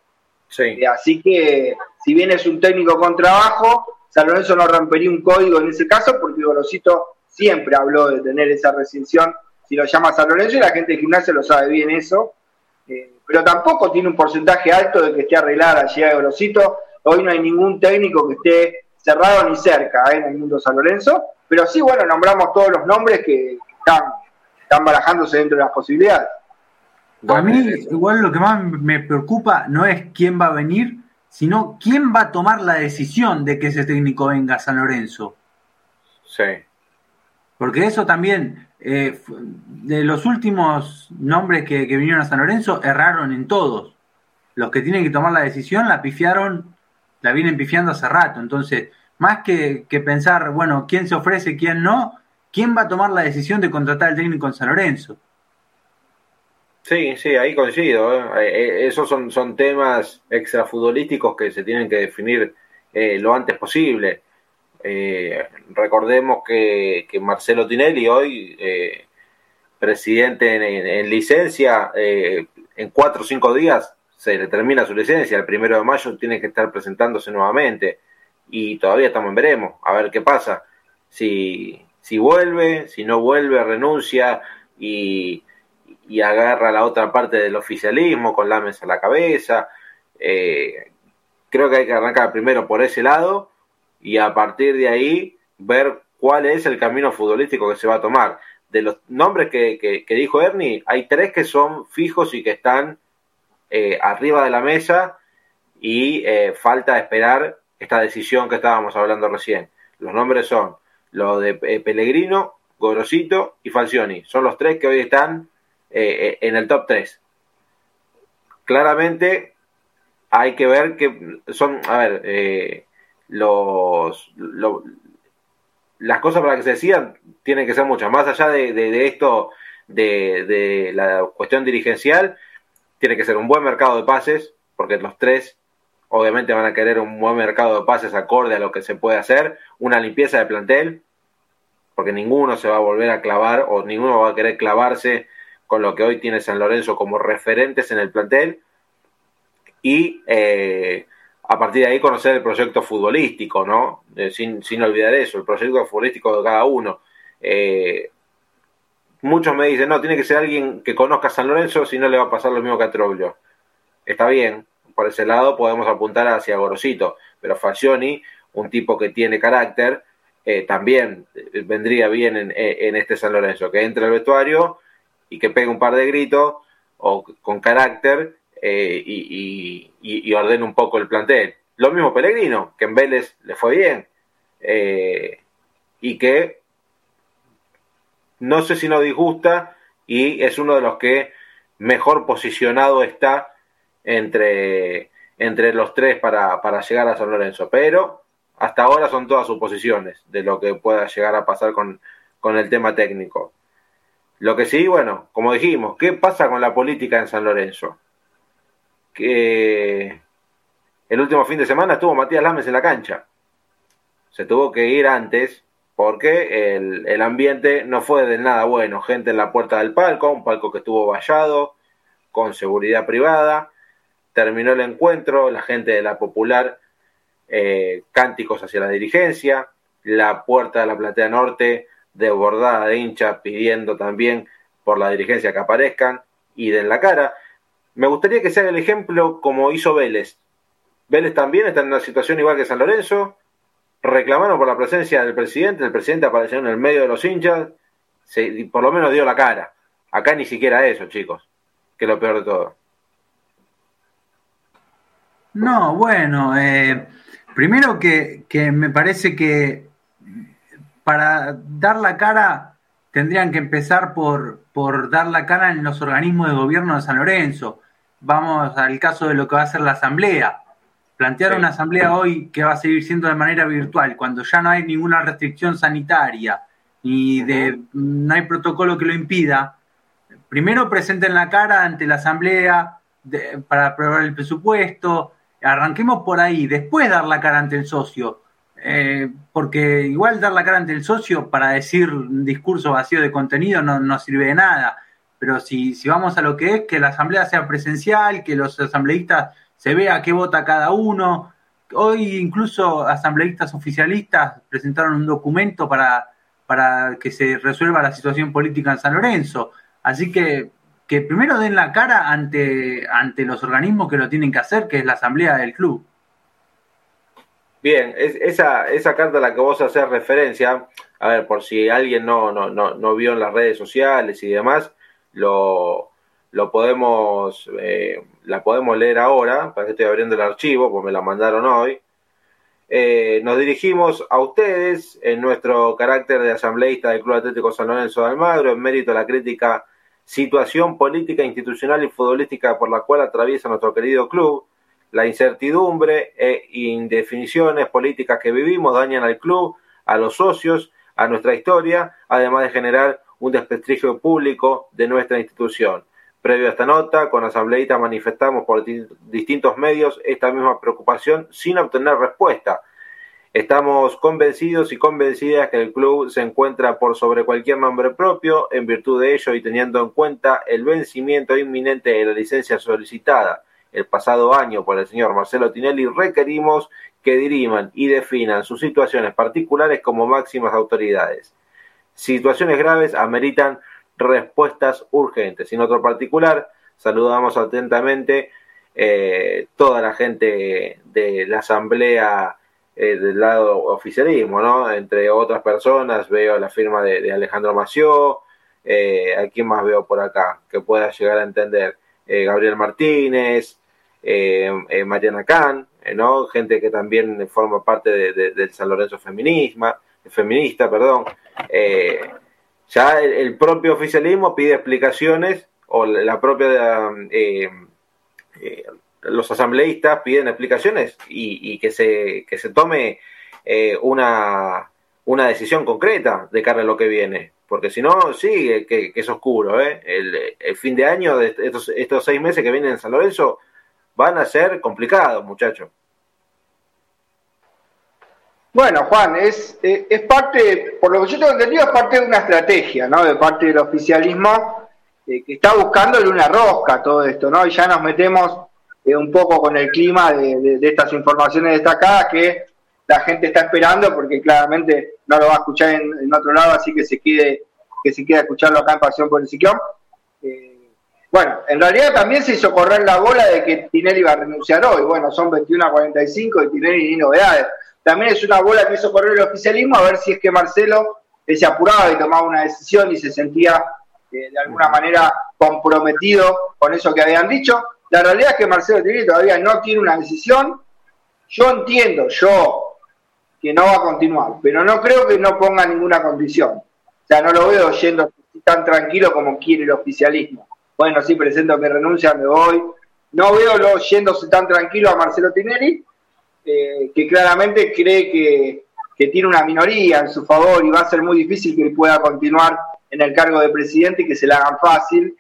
Sí. Eh, así que si bien es un técnico con trabajo, San Lorenzo no rompería un código en ese caso porque Gorosito siempre habló de tener esa restricción si lo llama San Lorenzo y la gente de gimnasia lo sabe bien eso. Eh, pero tampoco tiene un porcentaje alto de que esté arreglada la llegada de Gorosito. Hoy no hay ningún técnico que esté cerrado ni cerca eh, en el mundo San Lorenzo. Pero sí, bueno, nombramos todos los nombres que están, están barajándose dentro de las posibilidades. A mí, igual lo que más me preocupa no es quién va a venir, sino quién va a tomar la decisión de que ese técnico venga a San Lorenzo. Sí. Porque eso también, eh, de los últimos nombres que, vinieron a San Lorenzo, erraron en todos. los que tienen que tomar la decisión la pifiaron, la vienen pifiando hace rato. Entonces, más que, que pensar, bueno, quién se ofrece, quién no, ¿quién va a tomar la decisión de contratar al técnico en San Lorenzo? Sí, sí, ahí coincido. ¿eh? Eh, eh, esos son, son temas extrafutbolísticos que se tienen que definir lo antes posible. recordemos que, Marcelo Tinelli hoy, presidente en, licencia, en cuatro o cinco días se le termina su licencia. El primero de mayo tiene que estar presentándose nuevamente y todavía estamos en veremos, a ver qué pasa. Si, si vuelve, si no vuelve, renuncia y y agarra la otra parte del oficialismo con la mesa a la cabeza. Eh, creo que hay que arrancar primero por ese lado y a partir de ahí ver cuál es el camino futbolístico que se va a tomar. De los nombres que, dijo Ernie, hay tres que son fijos y que están eh, arriba de la mesa y eh, falta esperar esta decisión que estábamos hablando recién. Los nombres son los de Pellegrino, Gorosito y Falcioni. Son los tres que hoy están eh, en el top 3. Claramente hay que ver que son, a ver, eh, los, las cosas para que se decían tienen que ser muchas. Más allá de, esto, de, la cuestión dirigencial, tiene que ser un buen mercado de pases, porque los tres obviamente van a querer un buen mercado de pases acorde a lo que se puede hacer, una limpieza de plantel, porque ninguno se va a volver a clavar o ninguno va a querer clavarse con lo que hoy tiene San Lorenzo como referentes en el plantel y eh, a partir de ahí conocer el proyecto futbolístico, ¿no? Eh, sin, olvidar eso, el proyecto futbolístico de cada uno. Eh, muchos me dicen, no, tiene que ser alguien que conozca a San Lorenzo, si no le va a pasar lo mismo que a Troglio. Está bien, por ese lado podemos apuntar hacia Gorosito, pero Fascioni, un tipo que tiene carácter, también vendría bien en, en, este San Lorenzo, que entre al vestuario y que pegue un par de gritos o con carácter eh, y, y, ordene un poco el plantel. Lo mismo Pellegrino, que en Vélez le fue bien eh, y que no sé si no disgusta y es uno de los que mejor posicionado está entre, entre los tres para, para llegar a San Lorenzo. Pero hasta ahora son todas suposiciones de lo que pueda llegar a pasar con, con el tema técnico. Lo que sí, bueno, como dijimos, ¿qué pasa con la política en San Lorenzo? Que el último fin de semana estuvo Matías Lames en la cancha. Se tuvo que ir antes porque el, ambiente no fue de nada bueno. Gente en la puerta del palco, un palco que estuvo vallado, con seguridad privada. Terminó el encuentro, la gente de la popular, eh, cánticos hacia la dirigencia. La puerta de la platea norte desbordada de hinchas pidiendo también por la dirigencia que aparezcan y den la cara. Me gustaría que sea el ejemplo como hizo Vélez. Vélez también está en una situación igual que San Lorenzo. Reclamaron por la presencia del presidente, el presidente apareció en el medio de los hinchas, se, por lo menos dio la cara. Acá ni siquiera eso, chicos, que es lo peor de todo. No, bueno, eh, primero que, que me parece que para dar la cara tendrían que empezar por, por dar la cara en los organismos de gobierno de San Lorenzo. Vamos al caso de lo que va a ser la asamblea. Plantear una asamblea hoy que va a seguir siendo de manera virtual, cuando ya no hay ninguna restricción sanitaria y de, no hay protocolo que lo impida, primero presenten la cara ante la asamblea para aprobar el presupuesto, arranquemos por ahí, después dar la cara ante el socio eh, porque igual dar la cara ante el socio para decir un discurso vacío de contenido no, sirve de nada. Pero si, si vamos a lo que es, que la asamblea sea presencial, que los asambleístas se vea qué vota cada uno. Hoy incluso asambleístas oficialistas presentaron un documento para, para que se resuelva la situación política en San Lorenzo. Así que que primero den la cara ante, ante los organismos que lo tienen que hacer, que es la asamblea del club. Bien, esa, esa carta a la que vos haces referencia, a ver, por si alguien no, no, no, no vio en las redes sociales y demás, lo, lo podemos, eh, la podemos leer ahora, para que estoy abriendo el archivo, pues me la mandaron hoy. Eh, nos dirigimos a ustedes en nuestro carácter de asambleísta del Club Atlético San Lorenzo de Almagro, en mérito a la crítica situación política, institucional y futbolística por la cual atraviesa nuestro querido club, la incertidumbre e indefiniciones políticas que vivimos dañan al club, a los socios, a nuestra historia, además de generar un desprestigio público de nuestra institución. Previo a esta nota, con asambleístas manifestamos por distintos medios esta misma preocupación sin obtener respuesta. Estamos convencidos y convencidas que el club se encuentra por sobre cualquier nombre propio, en virtud de ello y teniendo en cuenta el vencimiento inminente de la licencia solicitada el pasado año por el señor Marcelo Tinelli, requerimos que diriman y definan sus situaciones particulares como máximas autoridades. Situaciones graves ameritan respuestas urgentes. En otro particular, saludamos atentamente eh, toda la gente de la asamblea eh, del lado oficialismo, ¿no? Entre otras personas veo la firma de, Alejandro Mació, eh, ¿a quién más veo por acá que pueda llegar a entender? Eh, Gabriel Martínez, Mariana Kahn, ¿no? Gente que también forma parte del San Lorenzo Feminisma, feminista, perdón. ya el, propio oficialismo pide explicaciones o la propia los asambleístas piden explicaciones y, que, se, que se tome eh, una, una decisión concreta de cara a lo que viene. Porque si no, sí, que, es oscuro. ¿eh? El, fin de año, de estos, estos seis meses que vienen en San Lorenzo, van a ser complicados, muchachos. Bueno, Juan, es, eh, es parte, por lo que yo tengo entendido, es parte de una estrategia, ¿no? De parte del oficialismo que está buscando una rosca todo esto, ¿no? Y ya nos metemos eh, un poco con el clima de, estas informaciones destacadas que la gente está esperando porque claramente no lo va a escuchar en, otro lado, así que se quede que se quede a escucharlo acá en Pasión por el Ciclón. Eh, bueno, en realidad también se hizo correr la bola de que Tinelli iba a renunciar hoy. Bueno, son 21 a 45 y Tinelli ni novedades. También es una bola que hizo correr el oficialismo a ver si es que Marcelo se apuraba y tomaba una decisión y se sentía eh, de alguna manera comprometido con eso que habían dicho. La realidad es que Marcelo Tinelli todavía no tiene una decisión. Yo entiendo, yo, que no va a continuar, pero no creo que no ponga ninguna condición. O sea, no lo veo yendo tan tranquilo como quiere el oficialismo. Bueno, sí, presento que renuncia, me voy. No veo lo yéndose tan tranquilo a Marcelo Tinelli, eh, que claramente cree que, que tiene una minoría en su favor y va a ser muy difícil que él pueda continuar en el cargo de presidente y que se le hagan fácil.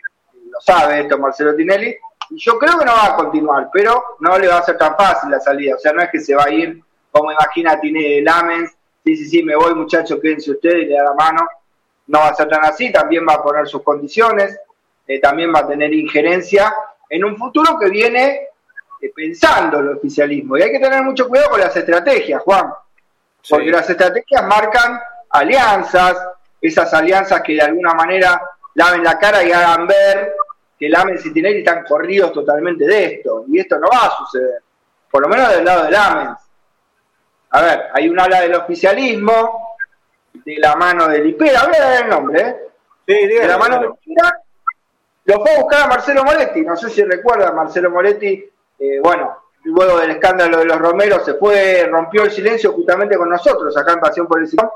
Lo sabe esto Marcelo Tinelli yo creo que no va a continuar, pero no le va a ser tan fácil la salida. O sea, no es que se va a ir como imagina tiene Lamens, sí, sí, sí, me voy muchachos, quédense ustedes y le da la mano. No va a ser tan así, también va a poner sus condiciones, eh, también va a tener injerencia en un futuro que viene eh, pensando el oficialismo. Y hay que tener mucho cuidado con las estrategias, Juan, porque las estrategias marcan alianzas, esas alianzas que de alguna manera laven la cara y hagan ver que Lamens y Tinelli están corridos totalmente de esto, y esto no va a suceder, por lo menos del lado de Lamens. A ver, hay un ala del oficialismo, de la mano de Lipera, voy a dar el nombre, ¿eh? Sí, de la mano de Lipera, lo fue a buscar a Marcelo Moretti, no sé si recuerda, Marcelo Moretti, eh, bueno, luego del escándalo de los Romeros se fue, rompió el silencio justamente con nosotros, acá en Pasión por el Silón,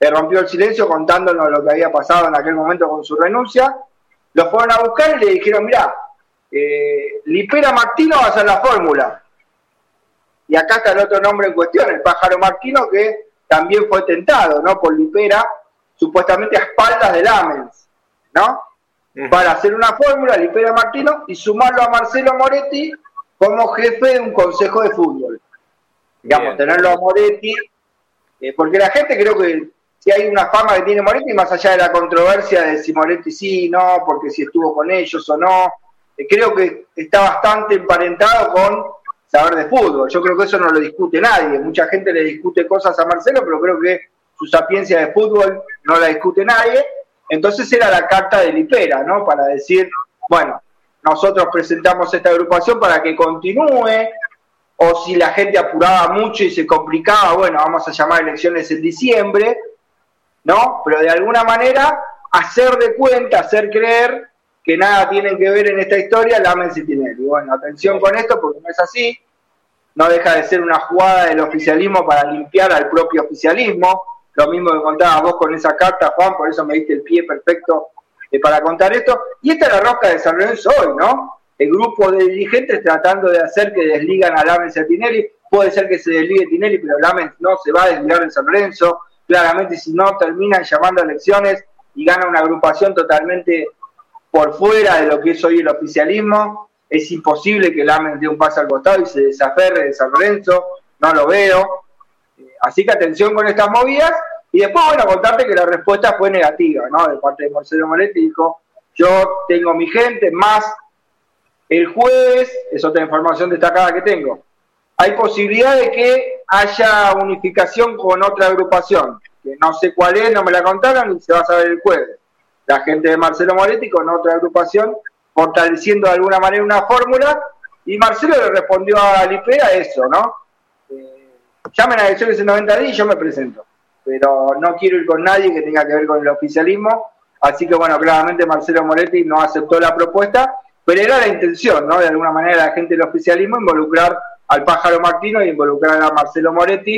rompió el silencio contándonos lo que había pasado en aquel momento con su renuncia, lo fueron a buscar y le dijeron, mira, eh, Lipera Martino va a ser la fórmula. Y acá está el otro nombre en cuestión, el pájaro Martino, que también fue tentado, ¿no? Por Lipera, supuestamente a espaldas de Lamens, ¿no? Para hacer una fórmula, Lipera Martino, y sumarlo a Marcelo Moretti como jefe de un consejo de fútbol. Digamos, tenerlo a Moretti, eh, porque la gente creo que si hay una fama que tiene Moretti, más allá de la controversia de si Moretti sí, no, porque si estuvo con ellos o no, eh, creo que está bastante emparentado con saber de fútbol. Yo creo que eso no lo discute nadie. Mucha gente le discute cosas a Marcelo, pero creo que su sapiencia de fútbol no la discute nadie. Entonces era la carta de Lipera, ¿no? Para decir, bueno, nosotros presentamos esta agrupación para que continúe, o si la gente apuraba mucho y se complicaba, bueno, vamos a llamar elecciones en diciembre, ¿no? Pero de alguna manera hacer de cuenta, hacer creer que nada tienen que ver en esta historia Lamens y Tinelli. Bueno, atención con esto porque no es así, no deja de ser una jugada del oficialismo para limpiar al propio oficialismo, lo mismo que contabas vos con esa carta, Juan, por eso me diste el pie perfecto eh, para contar esto. Y esta es la rosca de San Lorenzo hoy, ¿no? El grupo de dirigentes tratando de hacer que desligan a Lamens y a Tinelli. Puede ser que se desligue Tinelli, pero Lamens no se va a desligar de San Lorenzo. Claramente, si no, terminan llamando a elecciones y gana una agrupación totalmente por fuera de lo que es hoy el oficialismo. Es imposible que Lamens dé un paso al costado y se desaferre de San Lorenzo. No lo veo. Así que atención con estas movidas. Y después, bueno, contarte que la respuesta fue negativa, ¿no? De parte de Marcelo Moretti dijo, yo tengo mi gente, más el jueves, es otra información destacada que tengo, hay posibilidad de que haya unificación con otra agrupación, que no sé cuál es, no me la contaron y se va a saber el jueves. La gente de Marcelo Moretti con otra agrupación, fortaleciendo de alguna manera una fórmula, y Marcelo le respondió a Lipea eso, ¿no? Eh, llamen a elecciones en 90 días y yo me presento pero no quiero ir con nadie que tenga que ver con el oficialismo. Así que bueno, claramente Marcelo Moretti no aceptó la propuesta, pero era la intención, ¿no? De alguna manera la gente del oficialismo involucrar al pájaro Martino y involucrar a Marcelo Moretti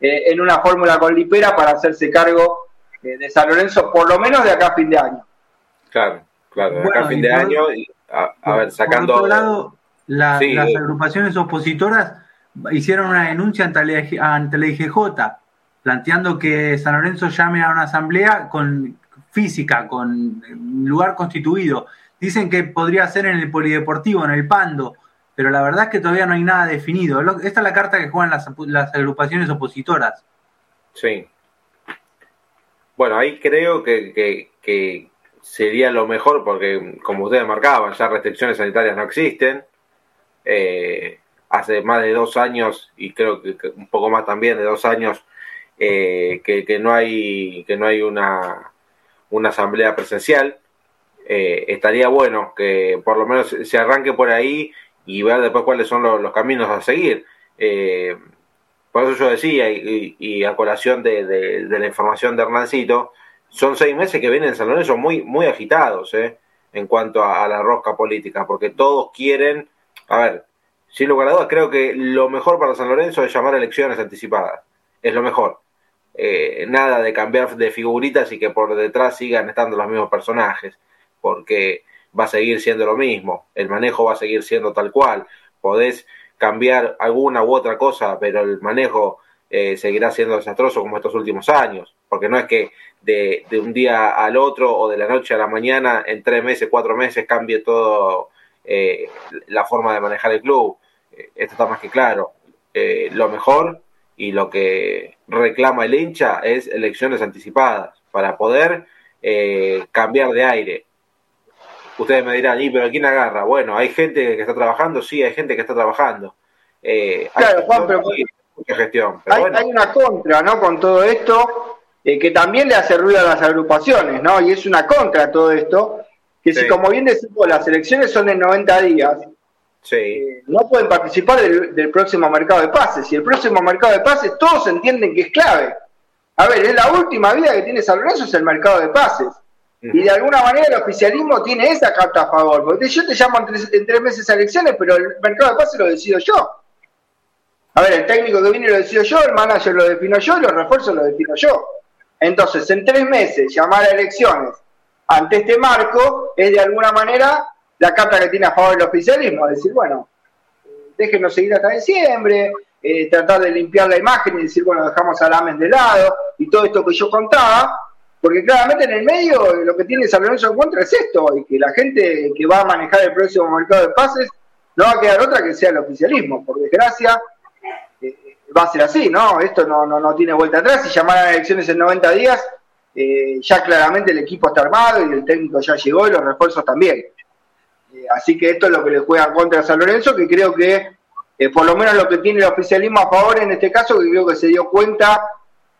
eh, en una fórmula con Lipera para hacerse cargo eh, de San Lorenzo, por lo menos de acá a fin de año. Claro, claro, de acá a fin de año, y a, ver, sacando... Por otro lado, las agrupaciones opositoras hicieron una denuncia ante la, ante la IGJ planteando que San Lorenzo llame a una asamblea con física, con lugar constituido. Dicen que podría ser en el polideportivo, en el Pando, pero la verdad es que todavía no hay nada definido. Esta es la carta que juegan las, agrupaciones opositoras. Sí. Bueno, ahí creo que, sería lo mejor, porque como ustedes marcaban, ya restricciones sanitarias no existen. Eh, hace más de dos años, y creo que un poco más también de dos años, eh, que, no hay, que no hay una, una asamblea presencial. Eh, estaría bueno que por lo menos se arranque por ahí y ver después cuáles son los, caminos a seguir. Eh, por eso yo decía, y, a colación de, la información de Hernancito, son seis meses que vienen en San Lorenzo muy, muy agitados en cuanto a, la rosca política, porque todos quieren, a ver, sin lugar a dudas, creo que lo mejor para San Lorenzo es llamar a elecciones anticipadas, es lo mejor. Eh, nada de cambiar de figuritas y que por detrás sigan estando los mismos personajes, porque va a seguir siendo lo mismo, el manejo va a seguir siendo tal cual, podés cambiar alguna u otra cosa, pero el manejo eh, seguirá siendo desastroso como estos últimos años, porque no es que de, un día al otro o de la noche a la mañana, en tres meses, cuatro meses, cambie todo eh, la forma de manejar el club. esto está más que claro. lo mejor y lo que reclama el hincha es elecciones anticipadas para poder eh, cambiar de aire. Ustedes me dirán, ¿y pero quién agarra? Bueno, hay gente que está trabajando, sí, hay gente que está trabajando. Eh, claro, Juan, pero, gestión, hay, una contra, ¿no? Con todo esto, eh, que también le hace ruido a las agrupaciones, ¿no? Y es una contra todo esto, que si como bien decimos, las elecciones son en 90 días, eh, no pueden participar del, próximo mercado de pases. Y el próximo mercado de pases todos entienden que es clave. A ver, es la última vida que tiene San Lorenzo es el mercado de pases. Y de alguna manera el oficialismo tiene esa carta a favor. Porque yo te llamo en tres, meses a elecciones, pero el mercado de pases lo decido yo. A ver, el técnico que viene lo decido yo, el manager lo defino yo, los refuerzos lo defino yo. Entonces, en tres meses llamar a elecciones ante este marco es de alguna manera la carta que tiene a favor del oficialismo, decir, bueno, déjenos seguir hasta diciembre, eh, tratar de limpiar la imagen y decir, bueno, dejamos a Lames de lado y todo esto que yo contaba, porque claramente en el medio lo que tiene San Lorenzo en contra es esto, y que la gente que va a manejar el próximo mercado de pases no va a quedar otra que sea el oficialismo, por desgracia. Eh, va a ser así, ¿no? Esto no, no, no tiene vuelta atrás. Si llamaran a elecciones en 90 días, eh, ya claramente el equipo está armado y el técnico ya llegó y los refuerzos también así que esto es lo que le juega contra San Lorenzo, que creo que eh, por lo menos lo que tiene el oficialismo a favor en este caso, que creo que se dio cuenta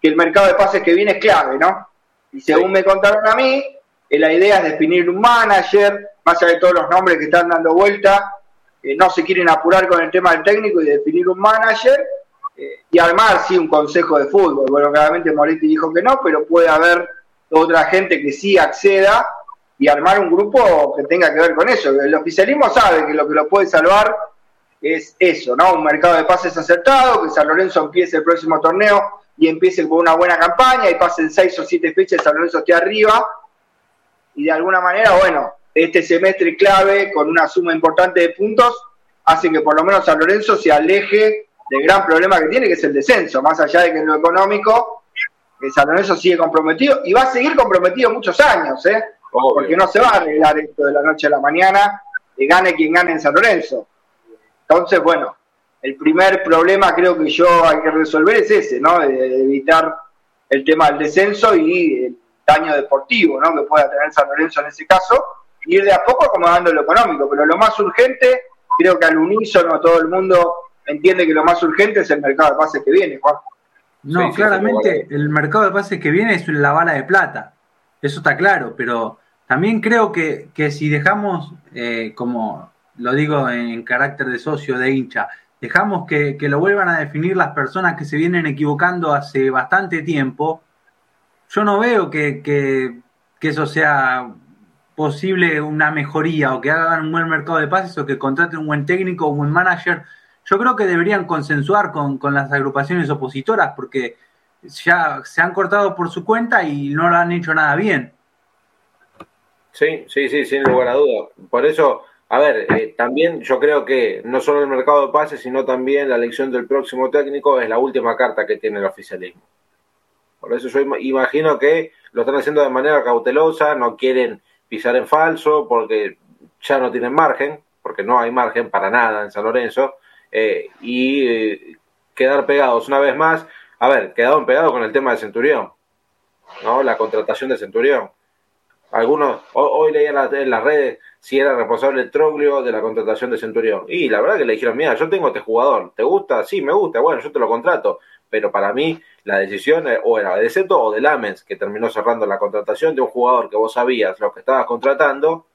que el mercado de pases que viene es clave, ¿no? Y según me contaron a mí, eh, la idea es definir un manager, más allá de todos los nombres que están dando vuelta, eh, no se quieren apurar con el tema del técnico y definir un manager y armar, sí, un consejo de fútbol. Bueno, claramente Moretti dijo que no, pero puede haber otra gente que sí acceda y armar un grupo que tenga que ver con eso. El oficialismo sabe que lo que lo puede salvar es eso, ¿no? Un mercado de pases acertado, que San Lorenzo empiece el próximo torneo y empiece con una buena campaña y pasen seis o siete fechas San Lorenzo esté arriba. y de alguna manera, bueno, este semestre clave con una suma importante de puntos hace que por lo menos San Lorenzo se aleje del gran problema que tiene, que es el descenso, más allá de que en lo económico, que San Lorenzo sigue comprometido y va a seguir comprometido muchos años, ¿eh? porque no se va a arreglar esto de la noche a la mañana, y gane quien gane en San Lorenzo. Entonces, bueno, el primer problema creo que yo hay que resolver es ese, ¿no? De, evitar el tema del descenso y el daño deportivo, ¿no? Que pueda tener San Lorenzo en ese caso, y ir de a poco acomodando lo económico, pero lo más urgente, creo que al unísono todo el mundo entiende que lo más urgente es el mercado de pases que viene, Juan. No, claramente el mercado de pases que viene es la bala de plata, eso está claro, pero también creo que, que si dejamos, eh, como lo digo en carácter de socio, de hincha, dejamos que, lo vuelvan a definir las personas que se vienen equivocando hace bastante tiempo, yo no veo que, eso sea posible una mejoría o que hagan un buen mercado de pases o que contraten un buen técnico o un buen manager. Yo creo que deberían consensuar con, con las agrupaciones opositoras porque ya se han cortado por su cuenta y no lo han hecho nada bien. Sí, sí, sí, sin lugar a dudas. Por eso a ver, eh, también yo creo que no solo el mercado de pases, sino también la elección del próximo técnico es la última carta que tiene el oficialismo. Por eso yo imagino que lo están haciendo de manera cautelosa, no quieren pisar en falso, porque ya no tienen margen, porque no hay margen para nada en San Lorenzo, eh, y eh, quedar pegados una vez más. A ver, quedaron pegados con el tema de Centurión, ¿no? La contratación de Centurión. Algunos, hoy, leía en, las redes si era responsable Troglio de la contratación de Centurión. Y la verdad que le dijeron, mira, yo tengo este jugador, ¿te gusta? Sí, me gusta, bueno, yo te lo contrato. Pero para mí la decisión o era de Seto o de Lamens, que terminó cerrando la contratación de un jugador que vos sabías lo que estabas contratando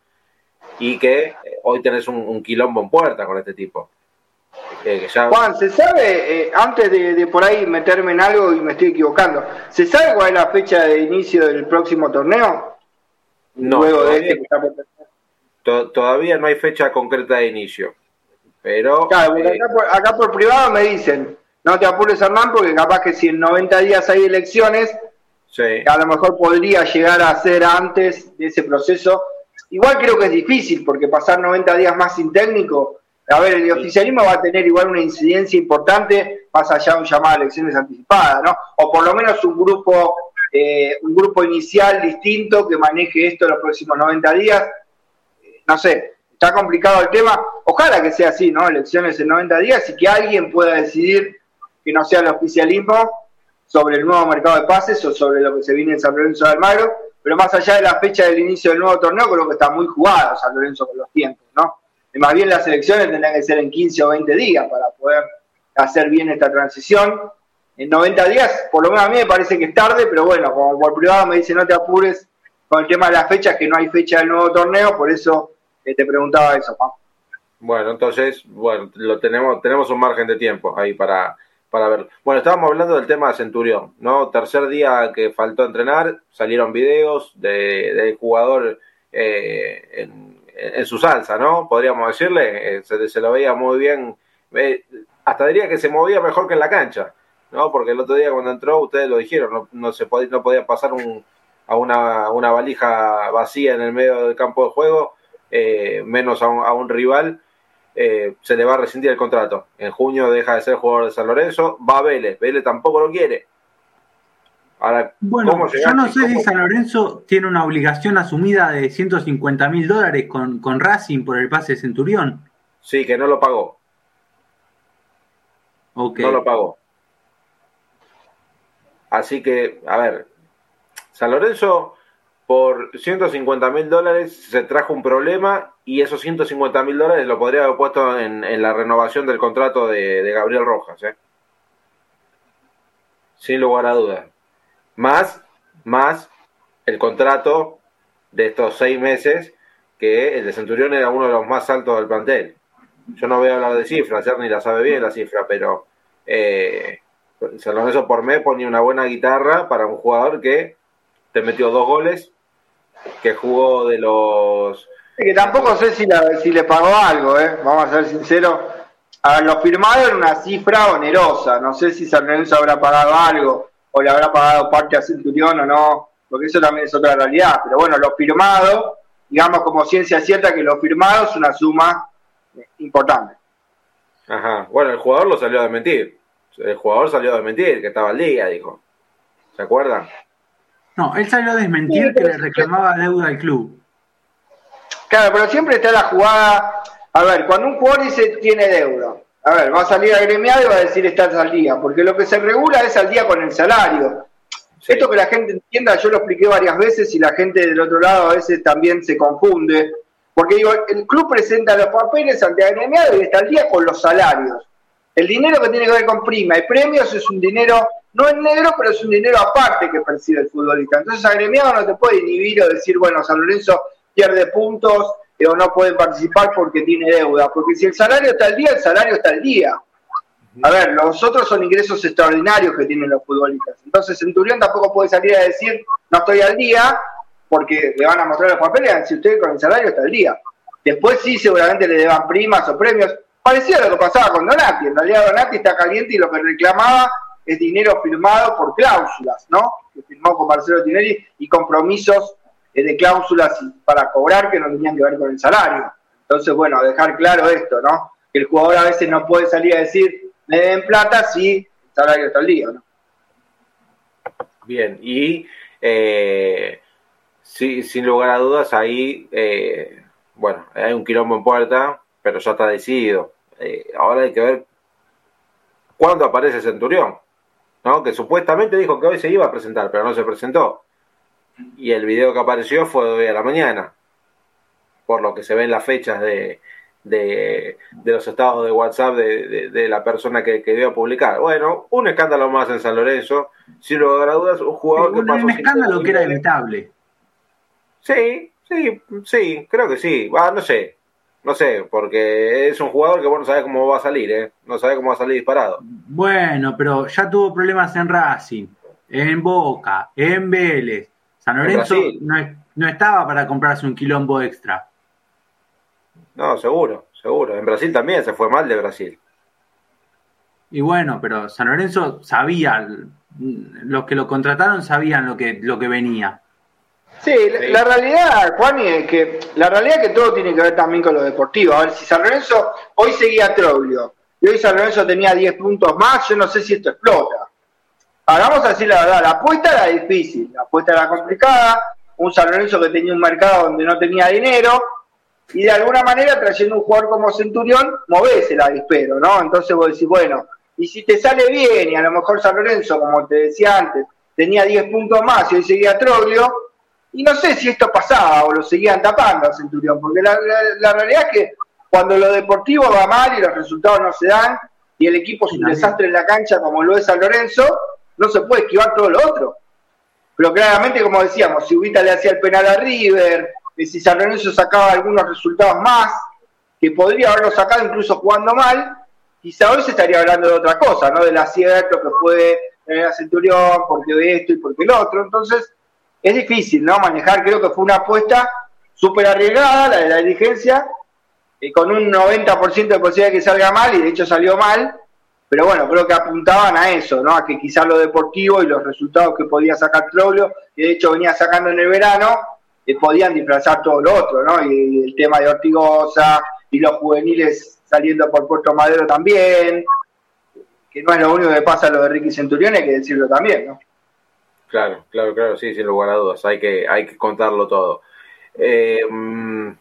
y que eh, hoy tenés un, quilombo en puerta con este tipo. Juan, ¿se sabe, eh, antes de, de, por ahí meterme en algo y me estoy equivocando, ¿se sabe cuál es la fecha de inicio del próximo torneo? No, este todavía, no hay fecha concreta de inicio. Pero. Claro, eh, acá, por, privado me dicen, no te apures, Hernán, porque capaz que si en 90 días hay elecciones, a lo mejor podría llegar a ser antes de ese proceso. Igual creo que es difícil, porque pasar 90 días más sin técnico, a ver, el oficialismo va a tener igual una incidencia importante, más allá de un llamado a elecciones anticipadas, ¿no? O por lo menos un grupo eh, un grupo inicial distinto que maneje esto en los próximos 90 días. No sé, está complicado el tema. Ojalá que sea así, ¿no? Elecciones en 90 días y que alguien pueda decidir que no sea el oficialismo sobre el nuevo mercado de pases o sobre lo que se viene en San Lorenzo de Almagro. Pero más allá de la fecha del inicio del nuevo torneo, creo que está muy jugado San Lorenzo con los tiempos, ¿no? Y más bien las elecciones tendrán que ser en 15 o 20 días para poder hacer bien esta transición en 90 días, por lo menos a mí me parece que es tarde, pero bueno, como por privado me dice no te apures con el tema de las fechas, que no hay fecha del nuevo torneo, por eso eh, te preguntaba eso, Juan. Bueno, entonces, bueno, lo tenemos, tenemos un margen de tiempo ahí para, para verlo. Bueno, estábamos hablando del tema de Centurión, ¿no? Tercer día que faltó entrenar, salieron videos del jugador eh, en, su salsa, ¿no? Podríamos decirle, eh, se, lo veía muy bien, hasta diría que se movía mejor que en la cancha. ¿no? Porque el otro día cuando entró, ustedes lo dijeron, no, no se podía, no podía pasar un, a una, valija vacía en el medio del campo de juego, eh, menos a un, a un rival, eh, se le va a rescindir el contrato. En junio deja de ser jugador de San Lorenzo, va a Vélez, Vélez tampoco lo quiere. Ahora, bueno, yo no sé si San Lorenzo tiene una obligación asumida de 150 mil dólares con, con Racing por el pase de Centurión. Sí, que no lo pagó. Okay. No lo pagó. Así que, a ver, San Lorenzo por 150 mil dólares se trajo un problema y esos 150 mil dólares lo podría haber puesto en, la renovación del contrato de, Gabriel Rojas. ¿eh? Sin lugar a dudas. Más, más el contrato de estos seis meses que el de Centurión era uno de los más altos del plantel. Yo no voy a hablar de cifras, ni la sabe bien la cifra, pero eh, San Lorenzo por mes ponía una buena guitarra para un jugador que te metió dos goles, que jugó de los... que tampoco sé si, si le pagó algo, ¿eh? vamos a ser sinceros. A lo firmado era una cifra onerosa, no sé si San Lorenzo habrá pagado algo o le habrá pagado parte a Centurión o no. porque eso también es otra realidad. Pero bueno, lo firmado, digamos como ciencia cierta que lo firmado es una suma importante. Ajá, bueno, el jugador lo salió a desmentir. El jugador salió a desmentir que estaba al día, dijo. ¿Se acuerdan? No, él salió a desmentir que le reclamaba deuda al club. Claro, pero siempre está la jugada. A ver, cuando un jugador dice tiene deuda, a ver, va a salir agremiado y va a decir está al día, porque lo que se regula es al día con el salario. Esto que la gente entienda, yo lo expliqué varias veces y la gente del otro lado a veces también se confunde. Porque digo, el club presenta los papeles ante agremiado y está al día con los salarios. El dinero que tiene que ver con prima y premios es un dinero, no es negro, pero es un dinero aparte que percibe el futbolista. Entonces agremiado no te puede inhibir o decir, bueno, San Lorenzo pierde puntos eh, o no puede participar porque tiene deuda. Porque si el salario está al día, el salario está al día. A ver, los otros son ingresos extraordinarios que tienen los futbolistas. Entonces Centurión tampoco puede salir a decir, no estoy al día, porque le van a mostrar los papeles, si usted con el salario está al día. Después sí, seguramente le deban primas o premios. Parecía lo que pasaba con Donati. En realidad Donati está caliente y lo que reclamaba es dinero firmado por cláusulas, ¿no? Que firmó con Marcelo Tinelli y compromisos eh, de cláusulas para cobrar que no tenían que ver con el salario. Entonces, bueno, dejar claro esto, ¿no? Que el jugador a veces no puede salir a decir, me den plata si el salario está al día, ¿no? Bien, y eh, sí, sin lugar a dudas, ahí, eh, bueno, hay un quilombo en puerta, pero ya está decidido. ahora hay que ver cuándo aparece Centurión, ¿no? Que supuestamente dijo que hoy se iba a presentar, pero no se presentó y el video que apareció fue de hoy a la mañana, por lo que se ven las fechas de, de, los estados de WhatsApp de, la persona que, que dio a publicar. Bueno, un escándalo más en San Lorenzo, sin lugar a dudas, un jugador que pasó Un escándalo que era evitable. Sí, sí, sí, creo que sí. no sé, no sé, porque es un jugador que vos no sabés cómo va a salir, ¿eh? No sabés cómo va a salir disparado. Bueno, pero ya tuvo problemas en Racing, en Boca, en Vélez. San Lorenzo no, estaba para comprarse un quilombo extra. No, seguro, seguro. En Brasil también se fue mal de Brasil. Y bueno, pero San Lorenzo sabía, los que lo contrataron sabían lo que, lo que venía. Sí, La, realidad, Juan, es que la realidad es que todo tiene que ver también con lo deportivo. A ver, si San Lorenzo hoy seguía Troglio y hoy San Lorenzo tenía 10 puntos más, yo no sé si esto explota. Ahora vamos a decir la verdad, la apuesta era difícil, la apuesta era complicada, un San Lorenzo que tenía un mercado donde no tenía dinero, y de alguna manera trayendo un jugador como Centurión, movés el avispero, ¿no? Entonces vos decís, bueno, y si te sale bien, y a lo mejor San Lorenzo, como te decía antes, tenía 10 puntos más y hoy seguía Troglio, y no sé si esto pasaba o lo seguían tapando a Centurión, porque la, realidad es que cuando lo deportivo va mal y los resultados no se dan, y el equipo es un desastre en la cancha como lo es San Lorenzo, no se puede esquivar todo lo otro. Pero claramente, como decíamos, si Ubita le hacía el penal a River, si San Lorenzo sacaba algunos resultados más, que podría haberlo sacado incluso jugando mal, quizá hoy se estaría hablando de otra cosa, ¿no? Del acierto que fue en la Centurión, porque de esto y porque el otro. Entonces, es difícil, ¿no? Manejar, creo que fue una apuesta súper arriesgada, la de la dirigencia, y con un 90% de posibilidad de que salga mal, y de hecho salió mal, pero bueno, creo que apuntaban a eso, ¿no? A que quizás lo deportivo y los resultados que podía sacar Troglio, que de hecho venía sacando en el verano, eh, podían disfrazar todo lo otro, ¿no? Y, el tema de Ortigosa y los juveniles saliendo por Puerto Madero también, que no es lo único que pasa lo de Ricky Centurión, hay que decirlo también, ¿no? Claro, claro, claro, sí, sin lugar a dudas, hay que, hay que contarlo todo. Eh, mm,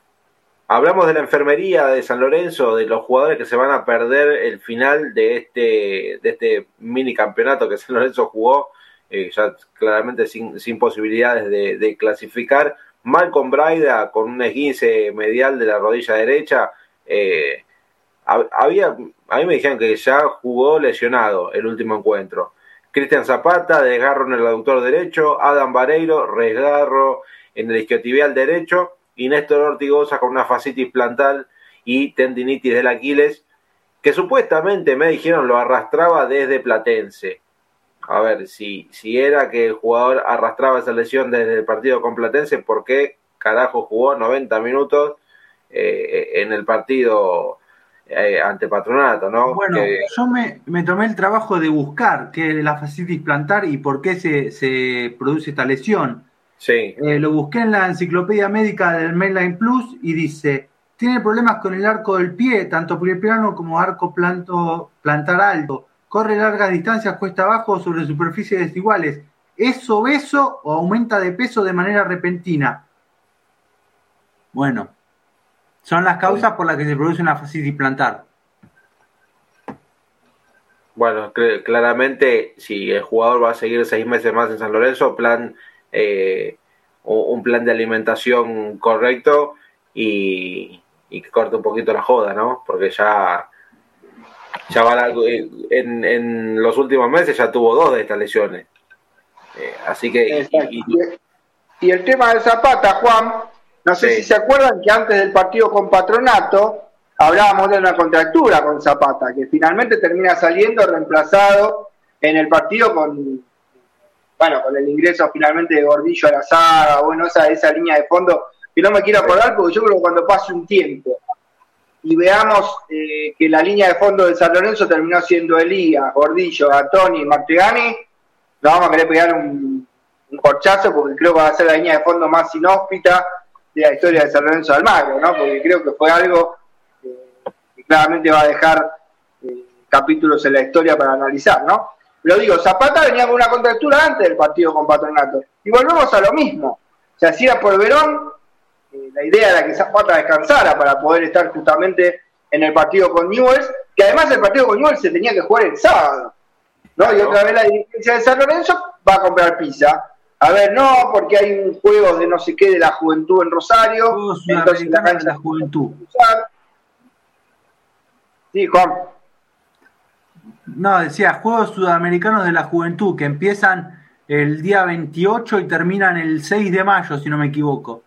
Hablamos de la enfermería de San Lorenzo, de los jugadores que se van a perder el final de este, de este mini campeonato que San Lorenzo jugó, eh, ya claramente sin, sin posibilidades de, clasificar. Malcolm Braida con un esguince medial de la rodilla derecha. Eh, había, a mí me dijeron que ya jugó lesionado el último encuentro. Cristian Zapata, desgarro en el aductor derecho. Adam Vareiro, resgarro en el isquiotibial derecho y Néstor Ortigosa con una fascitis plantal y tendinitis del Aquiles, que supuestamente me dijeron lo arrastraba desde Platense. A ver, si, si era que el jugador arrastraba esa lesión desde el partido con Platense, ¿por qué carajo jugó 90 minutos eh, en el partido eh, ante Patronato, ¿no? Bueno, yo me, me, tomé el trabajo de buscar qué es la fascitis plantar y por qué se, se produce esta lesión. Sí. Eh, lo busqué en la enciclopedia médica del Mainline Plus y dice, tiene problemas con el arco del pie, tanto plano como arco planto, plantar alto. Corre largas distancias cuesta abajo sobre superficies desiguales. ¿Es obeso o aumenta de peso de manera repentina? Bueno, son las causas por las que se produce una fascitis plantar. Bueno, claramente, si el jugador va a seguir seis meses más en San Lorenzo, plan eh, un plan de alimentación correcto y, que corte un poquito la joda, ¿no? Porque ya, ya va eh, en, los últimos meses ya tuvo dos de estas lesiones. Eh, así que. Y, el tema de Zapata, Juan, no sé si se acuerdan que antes del partido con Patronato hablábamos de una contractura con Zapata, que finalmente termina saliendo reemplazado en el partido con, bueno, con el ingreso finalmente de Gordillo a la saga, bueno, esa, esa línea de fondo, que no me quiero acordar porque yo creo que cuando pase un tiempo y veamos eh, que la línea de fondo de San Lorenzo terminó siendo Elías, Gordillo, Gatoni y Martegani, nos vamos a querer pegar un, un corchazo porque creo que va a ser la línea de fondo más inhóspita de la historia de San Lorenzo de Almagro, ¿no? Porque creo que fue algo eh, que claramente va a dejar eh, capítulos en la historia para analizar, ¿no? Lo digo, Zapata venía con una contractura antes del partido con Patronato. Y volvemos a lo mismo. Se hacía por Verón, eh, la idea era que Zapata descansara para poder estar justamente en el partido con Newells, que además el partido con Newells se tenía que jugar el sábado. ¿no? Y otra vez la dirigencia de San Lorenzo va a comprar pizza. A ver, no, porque hay un juego de no sé qué de la juventud en Rosario. entonces la cancha de la juventud. Sí, Juan. No, decía, Juegos Sudamericanos de la Juventud, que empiezan el día 28 y terminan el 6 de mayo, si no me equivoco.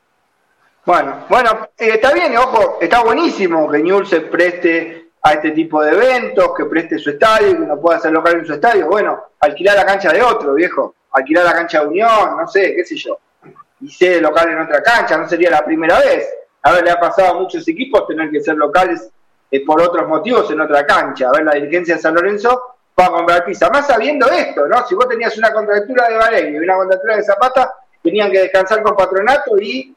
Bueno, bueno, eh, está bien, ojo, está buenísimo que Newell se preste a este tipo de eventos, que preste su estadio, que no pueda hacer local en su estadio. Bueno, alquilar la cancha de otro, viejo. Alquilar la cancha de Unión, no sé, qué sé yo. Y ser local en otra cancha, no sería la primera vez. A ver, le ha pasado a muchos equipos tener que ser locales eh, por otros motivos en otra cancha. A ver, la dirigencia de San Lorenzo va a comprar pizza. Más sabiendo esto, ¿no? Si vos tenías una contractura de Valerio y una contractura de Zapata, tenían que descansar con patronato y